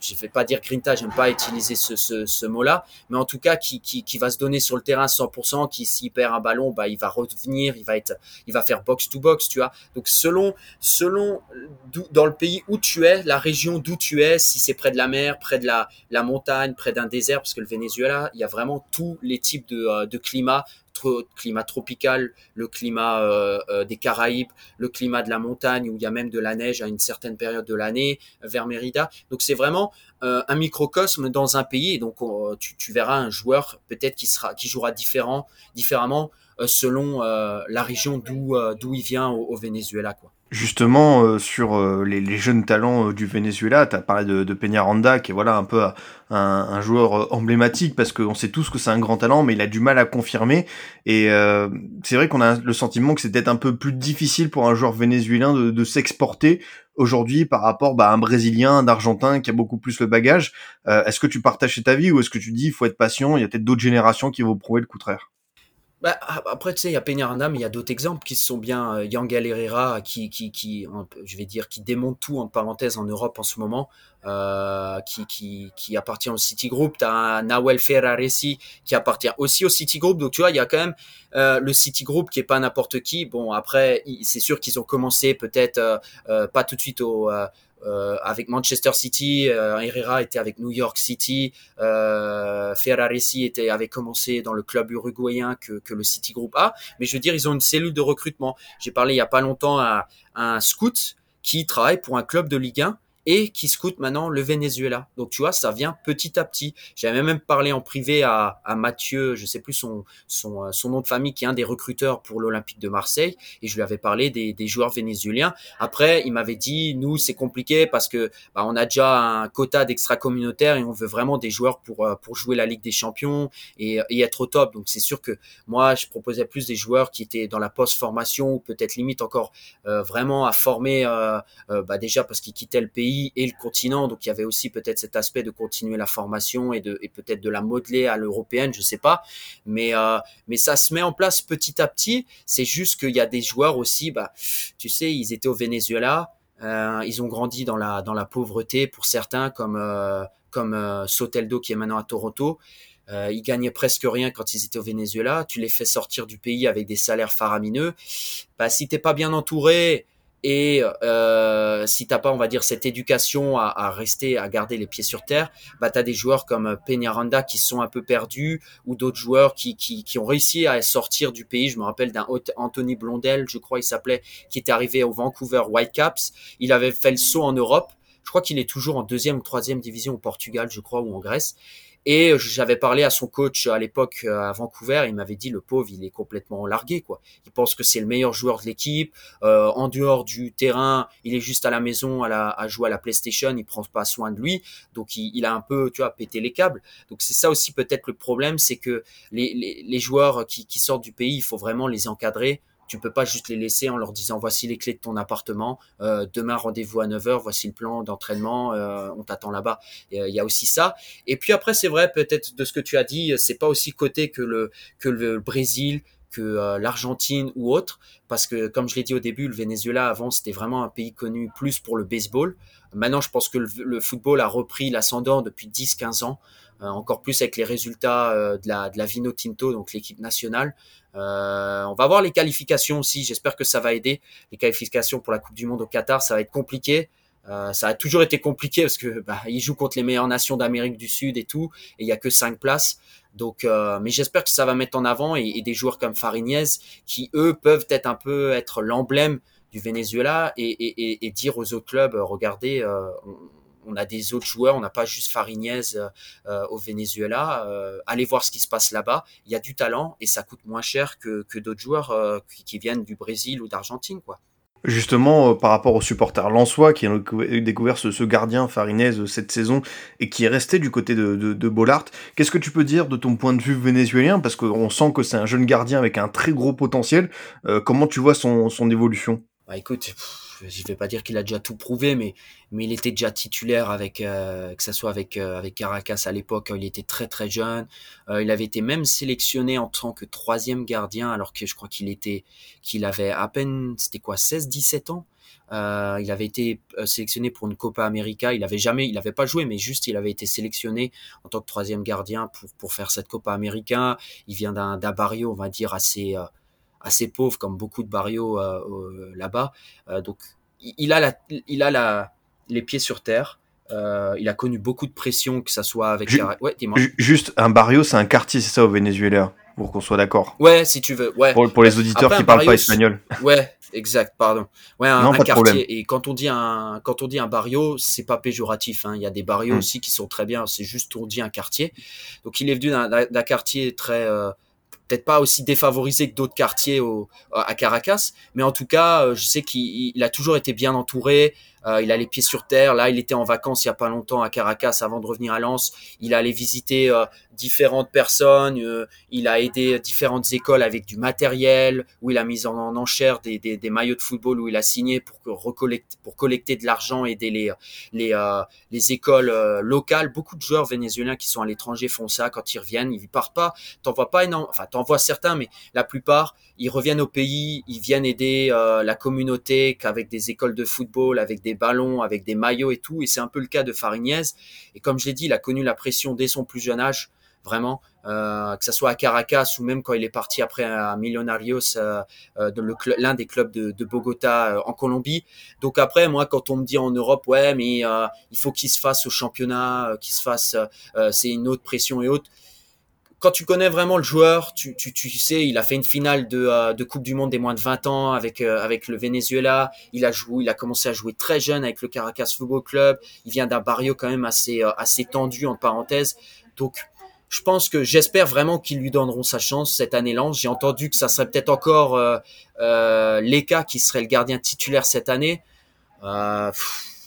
je vais pas dire grinta, j'aime pas utiliser ce, ce, ce mot-là, mais en tout cas qui, qui, qui, va se donner sur le terrain 100%, qui s'il perd un ballon, bah il va revenir, il va être, il va faire box to box, tu vois. Donc selon selon dans le pays où tu es, la région d'où tu es, si c'est près de la mer, près de la, la montagne, près d'un désert, parce que le Venezuela, il y a vraiment tous les types de, euh, climat tropical, le climat euh, euh, des Caraïbes, le climat de la montagne où il y a même de la neige à une certaine période de l'année vers Mérida. Donc c'est vraiment euh, un microcosme dans un pays. Et donc tu, verras un joueur peut-être qui sera qui jouera différemment selon la région d'où d'où il vient au, Venezuela. Justement, euh, sur euh, les, jeunes talents euh, du Venezuela, tu parlé de, de Peñaranda, qui est voilà, un peu un, un joueur emblématique, parce qu'on sait tous que c'est un grand talent, mais il a du mal à confirmer. Et c'est vrai qu'on a le sentiment que c'est peut-être un peu plus difficile pour un joueur vénézuélien de, de s'exporter aujourd'hui par rapport bah, à un Brésilien, un Argentin qui a beaucoup plus le bagage. est-ce que tu partages cet avis ou est-ce que tu dis il faut être patient, il y a peut-être d'autres générations qui vont prouver le contraire? Bah, après, tu sais, il y a Peñaranda, mais il y a d'autres exemples qui sont bien. Euh, Herrera, qui, qui, je vais dire, qui démonte tout en parenthèse en Europe en ce moment, euh, qui, qui, appartient au City Group. Tu as Nawel Ferraresi qui appartient aussi au City Group. Donc, tu vois, il y a quand même euh, le City Group qui est pas n'importe qui. Bon, après, c'est sûr qu'ils ont commencé peut-être euh, pas tout de suite au avec Manchester City, euh, Herrera était avec New York City, euh, Ferraresi était avait commencé dans le club uruguayen que, que le City Group a. Mais je veux dire, ils ont une cellule de recrutement. J'ai parlé il y a pas longtemps à, à un scout qui travaille pour un club de Ligue 1 et qui scoute maintenant le Venezuela. Donc tu vois, ça vient petit à petit. J'avais même parlé en privé à, à Mathieu, je sais plus son, son, euh, son nom de famille, qui est un des recruteurs pour l'Olympique de Marseille, et je lui avais parlé des, des joueurs vénézuéliens. Après, il m'avait dit, nous, c'est compliqué parce que bah, on a déjà un quota d'extra communautaire et on veut vraiment des joueurs pour, euh, pour jouer la Ligue des Champions et, et être au top. Donc c'est sûr que moi, je proposais plus des joueurs qui étaient dans la post-formation ou peut-être limite encore euh, vraiment à former, euh, bah, déjà parce qu'ils quittaient le pays et le continent. Donc il y avait aussi peut-être cet aspect de continuer la formation et peut-être de la modeler à l'européenne, je sais pas. Mais euh, mais ça se met en place petit à petit. C'est juste qu'il y a des joueurs aussi, bah tu sais, ils étaient au Venezuela, euh, ils ont grandi dans la dans la pauvreté pour certains, comme euh, comme Soteldo qui est maintenant à Toronto. Ils gagnaient presque rien quand ils étaient au Venezuela. Tu les fais sortir du pays avec des salaires faramineux. Bah, si t'es pas bien entouré, et euh, si t'as pas, on va dire, cette éducation à, à, rester, à garder les pieds sur terre, bah t'as des joueurs comme Peñaranda qui sont un peu perdus ou d'autres joueurs qui, qui, qui, ont réussi à sortir du pays. Je me rappelle d'un Anthony Blondel, je crois il s'appelait, qui était arrivé au Vancouver Whitecaps. Il avait fait le saut en Europe. Je crois qu'il est toujours en deuxième ou troisième division au Portugal, je crois, ou en Grèce. Et j'avais parlé à son coach à l'époque à Vancouver, il m'avait dit le pauvre, il est complètement largué quoi. Il pense que c'est le meilleur joueur de l'équipe. Euh, en dehors du terrain, il est juste à la maison à, la, à jouer à la PlayStation, il prend pas soin de lui, donc il, il a un peu, tu vois, pété les câbles. Donc c'est ça aussi peut-être le problème, c'est que les, les, les joueurs qui, qui sortent du pays, il faut vraiment les encadrer tu peux pas juste les laisser en leur disant voici les clés de ton appartement, euh, demain rendez-vous à 9h, voici le plan d'entraînement, euh, on t'attend là-bas. Il y a aussi ça. Et puis après c'est vrai peut-être de ce que tu as dit, c'est pas aussi coté que le que le Brésil, que euh, l'Argentine ou autre, parce que comme je l'ai dit au début, le Venezuela avant c'était vraiment un pays connu plus pour le baseball. Maintenant, je pense que le, football a repris l'ascendant depuis 10-15 ans, euh, encore plus avec les résultats euh, de la de la Vino Tinto, donc l'équipe nationale. Euh, on va voir les qualifications aussi. J'espère que ça va aider. Les qualifications pour la Coupe du Monde au Qatar, ça va être compliqué. Euh, ça a toujours été compliqué parce que bah, ils jouent contre les meilleures nations d'Amérique du Sud et tout, et il y a que cinq places. Donc, euh, mais j'espère que ça va mettre en avant et, des joueurs comme Fariñez qui eux peuvent être un peu être l'emblème du Venezuela et, et, et, dire aux autres clubs, regardez, euh, on a des autres joueurs, on n'a pas juste Fariñez euh, au Venezuela. Euh, allez voir ce qui se passe là-bas. Il y a du talent et ça coûte moins cher que, que d'autres joueurs euh, qui, qui, viennent du Brésil ou d'Argentine, quoi. Justement, euh, par rapport aux supporters lensois qui ont découvert ce, ce gardien Farinez euh, cette saison et qui est resté du côté de, de, de Bollard, qu'est-ce que tu peux dire de ton point de vue vénézuélien? Parce qu'on sent que c'est un jeune gardien avec un très gros potentiel. Euh, comment tu vois son, son évolution? Bah, écoute, pff, je vais pas dire qu'il a déjà tout prouvé, mais il était déjà titulaire avec euh, que ça soit avec euh, avec Caracas à l'époque. Il était très très jeune. Euh, il avait été même sélectionné en tant que troisième gardien, alors que je crois qu'il était qu'il avait à peine c'était quoi 16-17 ans. Il avait été sélectionné pour une Copa América. Il avait jamais, il avait pas joué, mais juste il avait été sélectionné en tant que troisième gardien pour pour faire cette Copa América. Il vient d'un barrio, on va dire assez assez pauvre comme beaucoup de barrios euh, là-bas. Euh, donc il a la, il a la, les pieds sur terre. Euh, il a connu beaucoup de pression, que ça soit avec. Ju ouais, juste un barrio, c'est un quartier, c'est ça au Venezuela, pour qu'on soit d'accord? Ouais, si tu veux. Ouais. Pour, pour les auditeurs Après, qui parlent pas espagnol. Ouais, exact. Pardon. Ouais, un, non, un quartier. Et quand on dit un, quand on dit un barrio, c'est pas péjoratif. Hein. Il y a des barrios hmm. aussi qui sont très bien. C'est juste on dit un quartier. Donc il est venu d'un quartier très euh, peut-être pas aussi défavorisé que d'autres quartiers à Caracas, mais en tout cas, euh, je sais qu'il a toujours été bien entouré. Euh, il a les pieds sur terre. Là, il était en vacances il y a pas longtemps à Caracas avant de revenir à Lens. Il allait visiter euh, différentes personnes. Euh, il a aidé différentes écoles avec du matériel, où il a mis en, en enchère des, des, des, maillots de football, où il a signé pour que recollecter, pour collecter de l'argent, aider les les, euh, les écoles euh, locales. Beaucoup de joueurs vénézuéliens qui sont à l'étranger font ça quand ils reviennent. Ils partent pas. T'en vois pas énormément. Enfin, t'en vois certains, mais la plupart, ils reviennent au pays. Ils viennent aider la communauté qu'avec des écoles de football, avec des ballons, avec des maillots et tout. Et c'est un peu le cas de Farignez. Et comme je l'ai dit, il a connu la pression dès son plus jeune âge. vraiment, euh, que ce soit à Caracas ou même quand il est parti après à Millonarios, euh, euh, l'un des clubs de, de Bogota euh, en Colombie. Donc après, moi, quand on me dit en Europe, ouais, mais euh, il faut qu'il se fasse au championnat, qu'il se fasse, c'est une autre pression et autres quand tu connais vraiment le joueur, tu, tu, tu sais, il a fait une finale de, euh, de Coupe du Monde des moins de 20 ans avec, euh, avec le Venezuela. Il a joué, il a commencé à jouer très jeune avec le Caracas Football Club. Il vient d'un barrio quand même assez, euh, assez tendu, en parenthèse. Donc, je pense que j'espère vraiment qu'ils lui donneront sa chance cette année-là. J'ai entendu que ça serait peut-être encore euh, qui serait le gardien titulaire cette année.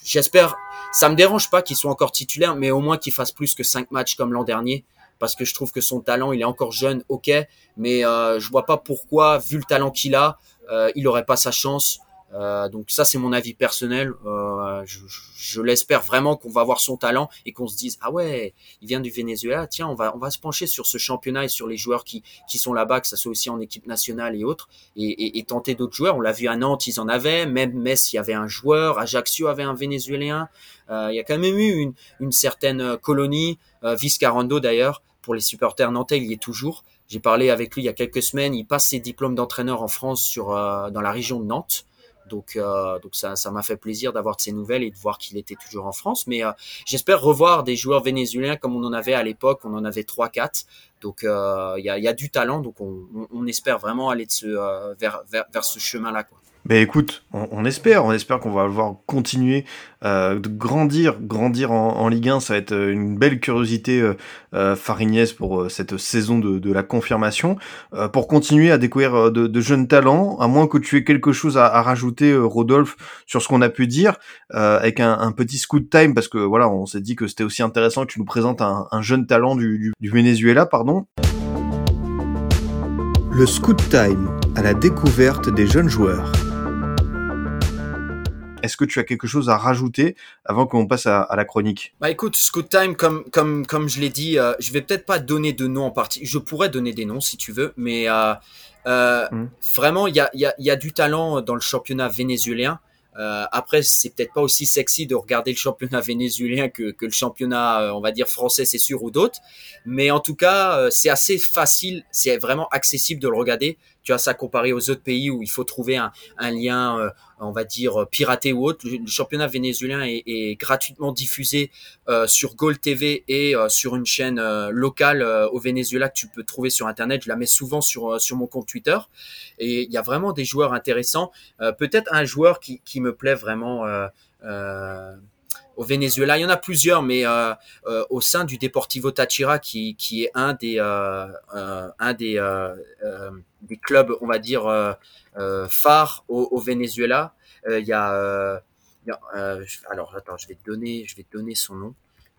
j'espère. Ça me dérange pas qu'il soit encore titulaire, mais au moins qu'il fasse plus que 5 matchs comme l'an dernier parce que je trouve que son talent, il est encore jeune, ok, mais euh, je vois pas pourquoi, vu le talent qu'il a, euh, il aurait pas sa chance. Euh, donc ça c'est mon avis personnel. Euh, je, je l'espère vraiment qu'on va voir son talent et qu'on se dise ah ouais il vient du Venezuela tiens on va on va se pencher sur ce championnat et sur les joueurs qui qui sont là-bas que ça soit aussi en équipe nationale et autres et, et, et tenter d'autres joueurs. On l'a vu à Nantes ils en avaient même Metz il y avait un joueur Ajaccio avait un Vénézuélien. Euh, il y a quand même eu une une certaine colonie euh, Viscarando d'ailleurs pour les supporters nantais il y est toujours. J'ai parlé avec lui il y a quelques semaines. Il passe ses diplômes d'entraîneur en France sur euh, dans la région de Nantes. Donc, euh, donc ça, m'a fait plaisir d'avoir de ces nouvelles et de voir qu'il était toujours en France. Mais euh, j'espère revoir des joueurs vénézuéliens comme on en avait à l'époque. On en avait trois, quatre. Donc euh, il y, a, du talent. Donc on, espère vraiment aller de ce, vers, vers, ce chemin-là. Ben écoute, on, on, espère, on espère qu'on va le voir continuer euh, de grandir, grandir en, en, Ligue 1. Ça va être euh, une belle curiosité euh, euh pour euh, cette saison de, de la confirmation. Pour continuer à découvrir de, de, jeunes talents, à moins que tu aies quelque chose à, à rajouter, Rodolphe, sur ce qu'on a pu dire, avec un, un, petit scoot time, parce que voilà, on s'est dit que c'était aussi intéressant que tu nous présentes un, un jeune talent du, du, du Venezuela, pardon. Le scoot time à la découverte des jeunes joueurs. Est-ce que tu as quelque chose à rajouter avant qu'on passe à, à, la chronique? Bah écoute, Scoot Time, comme comme comme je l'ai dit, euh, je vais peut-être pas donner de noms en partie. Je pourrais donner des noms si tu veux, mais euh, euh, mmh. vraiment, il y a, y, a, y a du talent dans le championnat vénézuélien. Euh, après, c'est peut-être pas aussi sexy de regarder le championnat [laughs] vénézuélien que, que le championnat, euh, on va dire français, c'est sûr, ou d'autres. Mais en tout cas, c'est assez facile, c'est vraiment accessible de le regarder. Tu as ça comparé aux autres pays où il faut trouver un, lien, euh, on va dire piraté ou autre. Le, championnat vénézuélien est, gratuitement diffusé euh, sur Gold TV et euh, sur une chaîne locale au Venezuela que tu peux trouver sur Internet. Je la mets souvent sur sur mon compte Twitter. Et il y a vraiment des joueurs intéressants. Peut-être un joueur qui, qui me plaît vraiment au Venezuela. Il y en a plusieurs, mais euh, euh, au sein du Deportivo Táchira, qui, qui est un des, euh, un des, des clubs, on va dire, phares au, Venezuela, il y a, il y a alors attends, je vais te donner, je vais donner son nom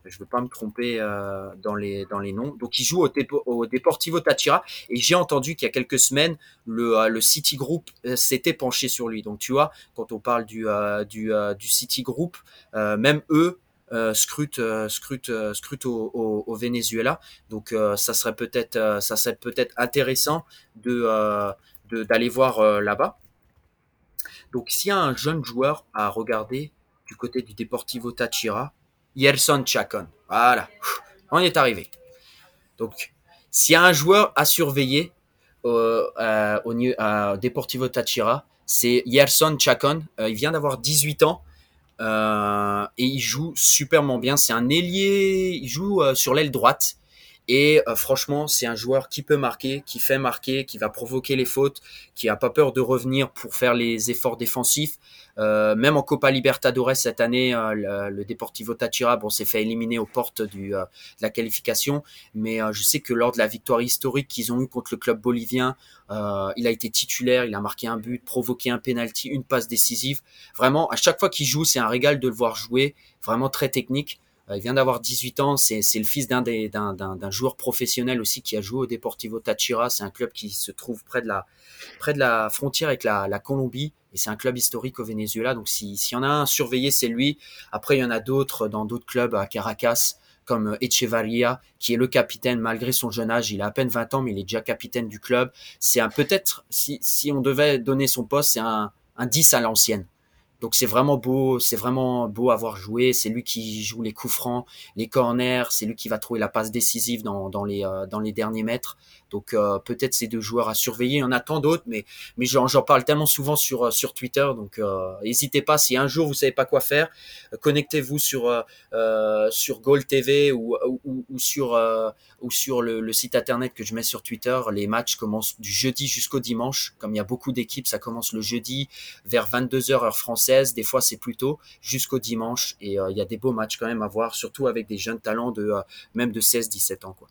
je veux pas me tromper euh, dans les dans les noms. Donc il joue au, au Deportivo Táchira et j'ai entendu qu'il y a quelques semaines le euh, le City Group euh, s'était penché sur lui. Donc tu vois, quand on parle du euh, du euh, du City Group, même eux euh, scrutent scrutent scrutent au, au, au, Venezuela. Donc ça serait peut-être ça serait peut-être intéressant de d'aller voir là-bas. Donc s'il y a un jeune joueur à regarder du côté du Deportivo Táchira, Yerson Chacon. Voilà, on est arrivé. Donc, s'il y a un joueur à surveiller euh, euh, au euh, Deportivo Táchira, c'est Yerson Chacon. Euh, il vient d'avoir 18 ans euh, et il joue superment bien. C'est un ailier, il joue euh, sur l'aile droite. Et euh, franchement, c'est un joueur qui peut marquer, qui fait marquer, qui va provoquer les fautes, qui a pas peur de revenir pour faire les efforts défensifs. Euh, même en Copa Libertadores cette année, euh, le, Deportivo Táchira, bon, s'est fait éliminer aux portes de la qualification, mais je sais que lors de la victoire historique qu'ils ont eue contre le club bolivien, il a été titulaire, il a marqué un but, provoqué un penalty, une passe décisive. Vraiment, à chaque fois qu'il joue, c'est un régal de le voir jouer. Vraiment très technique. Euh, il vient d'avoir 18 ans, c'est le fils d'un d'un joueur professionnel aussi qui a joué au Deportivo Táchira. C'est un club qui se trouve près de la, près de la frontière avec la, la Colombie et c'est un club historique au Venezuela. Donc s'il si y en a un surveillé, c'est lui. Après, il y en a d'autres dans d'autres clubs à Caracas comme Echevarria, qui est le capitaine malgré son jeune âge. Il a à peine 20 ans, mais il est déjà capitaine du club. C'est un peut-être, si, si on devait donner son poste, c'est un, un 10 à l'ancienne Donc c'est vraiment beau, c'est vraiment beau à voir jouer. C'est lui qui joue les coups francs, les corners, c'est lui qui va trouver la passe décisive dans, dans les euh, dans les derniers mètres. Donc euh, peut-être ces deux joueurs à surveiller. Il y en a tant d'autres, mais mais j'en parle tellement souvent sur euh, sur Twitter. Donc n'hésitez pas si un jour vous savez pas quoi faire, connectez-vous sur sur Goal TV ou, ou, sur ou sur le, le, site internet que je mets sur Twitter. Les matchs commencent du jeudi jusqu'au dimanche. Comme il y a beaucoup d'équipes, ça commence le jeudi vers 22h heure française. Des fois c'est plus tôt jusqu'au dimanche et il y a des beaux matchs quand même à voir, surtout avec des jeunes talents de même de 16-17 ans quoi.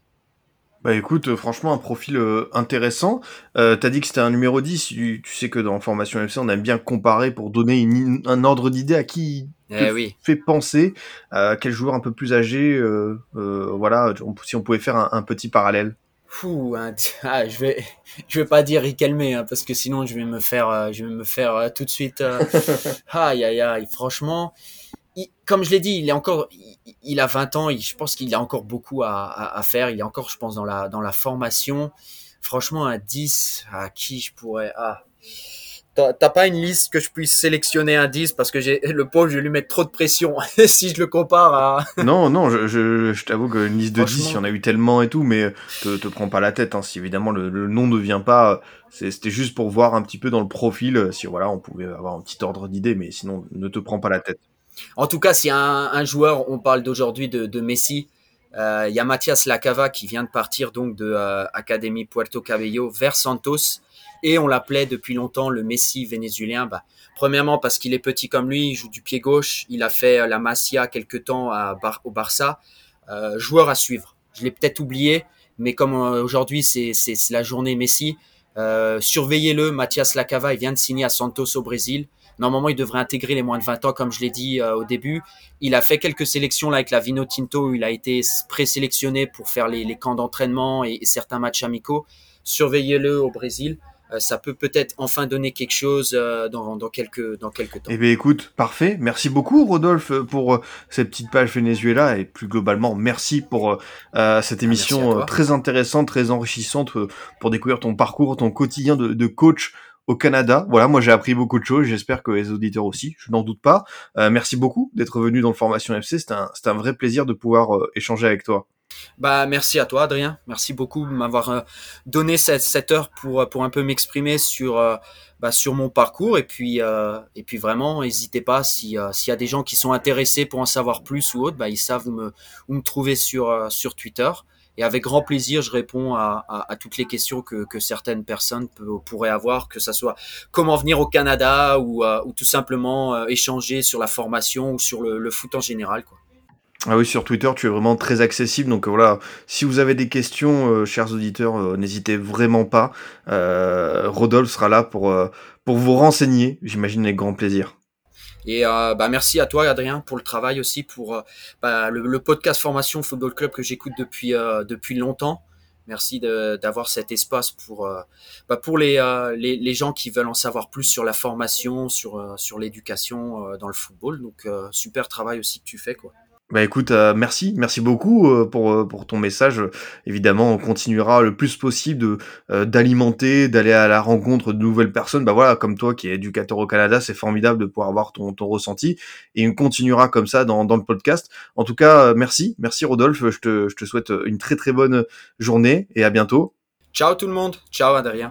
Bah écoute, euh, franchement, un profil euh, intéressant. Euh, T'as dit que c'était un numéro 10. Tu, tu, sais que dans Formation FC, on aime bien comparer pour donner une, un ordre d'idée à qui eh oui. fait penser, à quel joueur un peu plus âgé. Euh, voilà, si on pouvait faire un, un petit parallèle. Fou, hein, [laughs] ah, je vais, je vais pas dire Riquelme, hein, parce que sinon je vais me faire, je vais me faire tout de suite. [laughs] aïe aïe aïe, franchement comme je l'ai dit, il est encore, il, a 20 ans, je pense qu'il a encore beaucoup à, faire. Il est encore, je pense, dans la, dans la formation. Franchement, un 10, à qui je pourrais, ah. T'as pas une liste que je puisse sélectionner un 10 parce que j'ai le pauvre, je vais lui mettre trop de pression [laughs] si je le compare à. [laughs] non, non, je, t'avoue qu'une liste de 10, il y en a eu tellement et tout, mais te, te prends pas la tête. Hein, si évidemment le, nom ne vient pas, c'était juste pour voir un petit peu dans le profil si voilà, on pouvait avoir un petit ordre d'idée, mais sinon ne te prends pas la tête. En tout cas, s'il y a un, un, joueur, on parle d'aujourd'hui de, Messi, euh, il y a Mathias Lacava qui vient de partir donc de euh, Puerto Cabello vers Santos et on l'appelait depuis longtemps le Messi vénézuélien. Bah, premièrement parce qu'il est petit comme lui, il joue du pied gauche, il a fait euh, la Masia quelque temps au Barça. Euh, joueur à suivre. Je l'ai peut-être oublié, mais comme euh, aujourd'hui c'est la journée Messi, euh, surveillez-le. Mathias Lacava, il vient de signer à Santos au Brésil. Normalement, il devrait intégrer les moins de 20 ans, comme je l'ai dit euh, au début. Il a fait quelques sélections là avec la Vino Tinto, où il a été présélectionné pour faire les, les camps d'entraînement et, et, certains matchs amicaux. Surveillez-le au Brésil. Euh, ça peut peut-être enfin donner quelque chose euh, dans, dans, quelques, dans quelques temps. Eh bien écoute, parfait. Merci beaucoup Rodolphe pour cette petite page Venezuela et plus globalement merci pour euh, cette émission très intéressante, très enrichissante pour découvrir ton parcours, ton quotidien de, de coach au Canada. Voilà, moi j'ai appris beaucoup de choses, j'espère que les auditeurs aussi, je n'en doute pas. Euh, merci beaucoup d'être venu dans le Formation FC, c'est un, un vrai plaisir de pouvoir euh, échanger avec toi. Bah merci à toi Adrien, merci beaucoup de m'avoir euh, donné cette, cette, heure pour, pour un peu m'exprimer sur, euh, bah, sur mon parcours et puis, euh, et puis vraiment n'hésitez pas si, s'il y a des gens qui sont intéressés pour en savoir plus ou autre, bah, ils savent où me, où me trouver sur, sur Twitter et avec grand plaisir, je réponds à, toutes les questions que, certaines personnes pourraient avoir, que ça soit comment venir au Canada ou, euh, ou tout simplement euh, échanger sur la formation ou sur le, foot en général. Ah oui, sur Twitter, tu es vraiment très accessible. Donc voilà, si vous avez des questions, euh, chers auditeurs, n'hésitez vraiment pas. Rodolphe sera là pour, pour vous renseigner, j'imagine avec grand plaisir. Et euh, bah, merci à toi, Adrien, pour le travail aussi, pour euh, bah, le, podcast Formation Football Club que j'écoute depuis, euh, depuis longtemps. Merci d'avoir cet espace pour, euh, bah, pour les, euh, les, les, gens qui veulent en savoir plus sur la formation, sur, sur l'éducation dans le football. Donc, super travail aussi que tu fais. quoi. Bah écoute, euh, merci, merci beaucoup euh, pour, euh, pour ton message. Évidemment, on continuera le plus possible de d'alimenter, d'aller à la rencontre de nouvelles personnes. Bah voilà, comme toi qui es éducateur au Canada, c'est formidable de pouvoir avoir ton, ton ressenti. Et on continuera comme ça dans, dans le podcast. En tout cas, merci, merci Rodolphe. Je te, je te souhaite une très très bonne journée et à bientôt. Ciao tout le monde, ciao Adrien.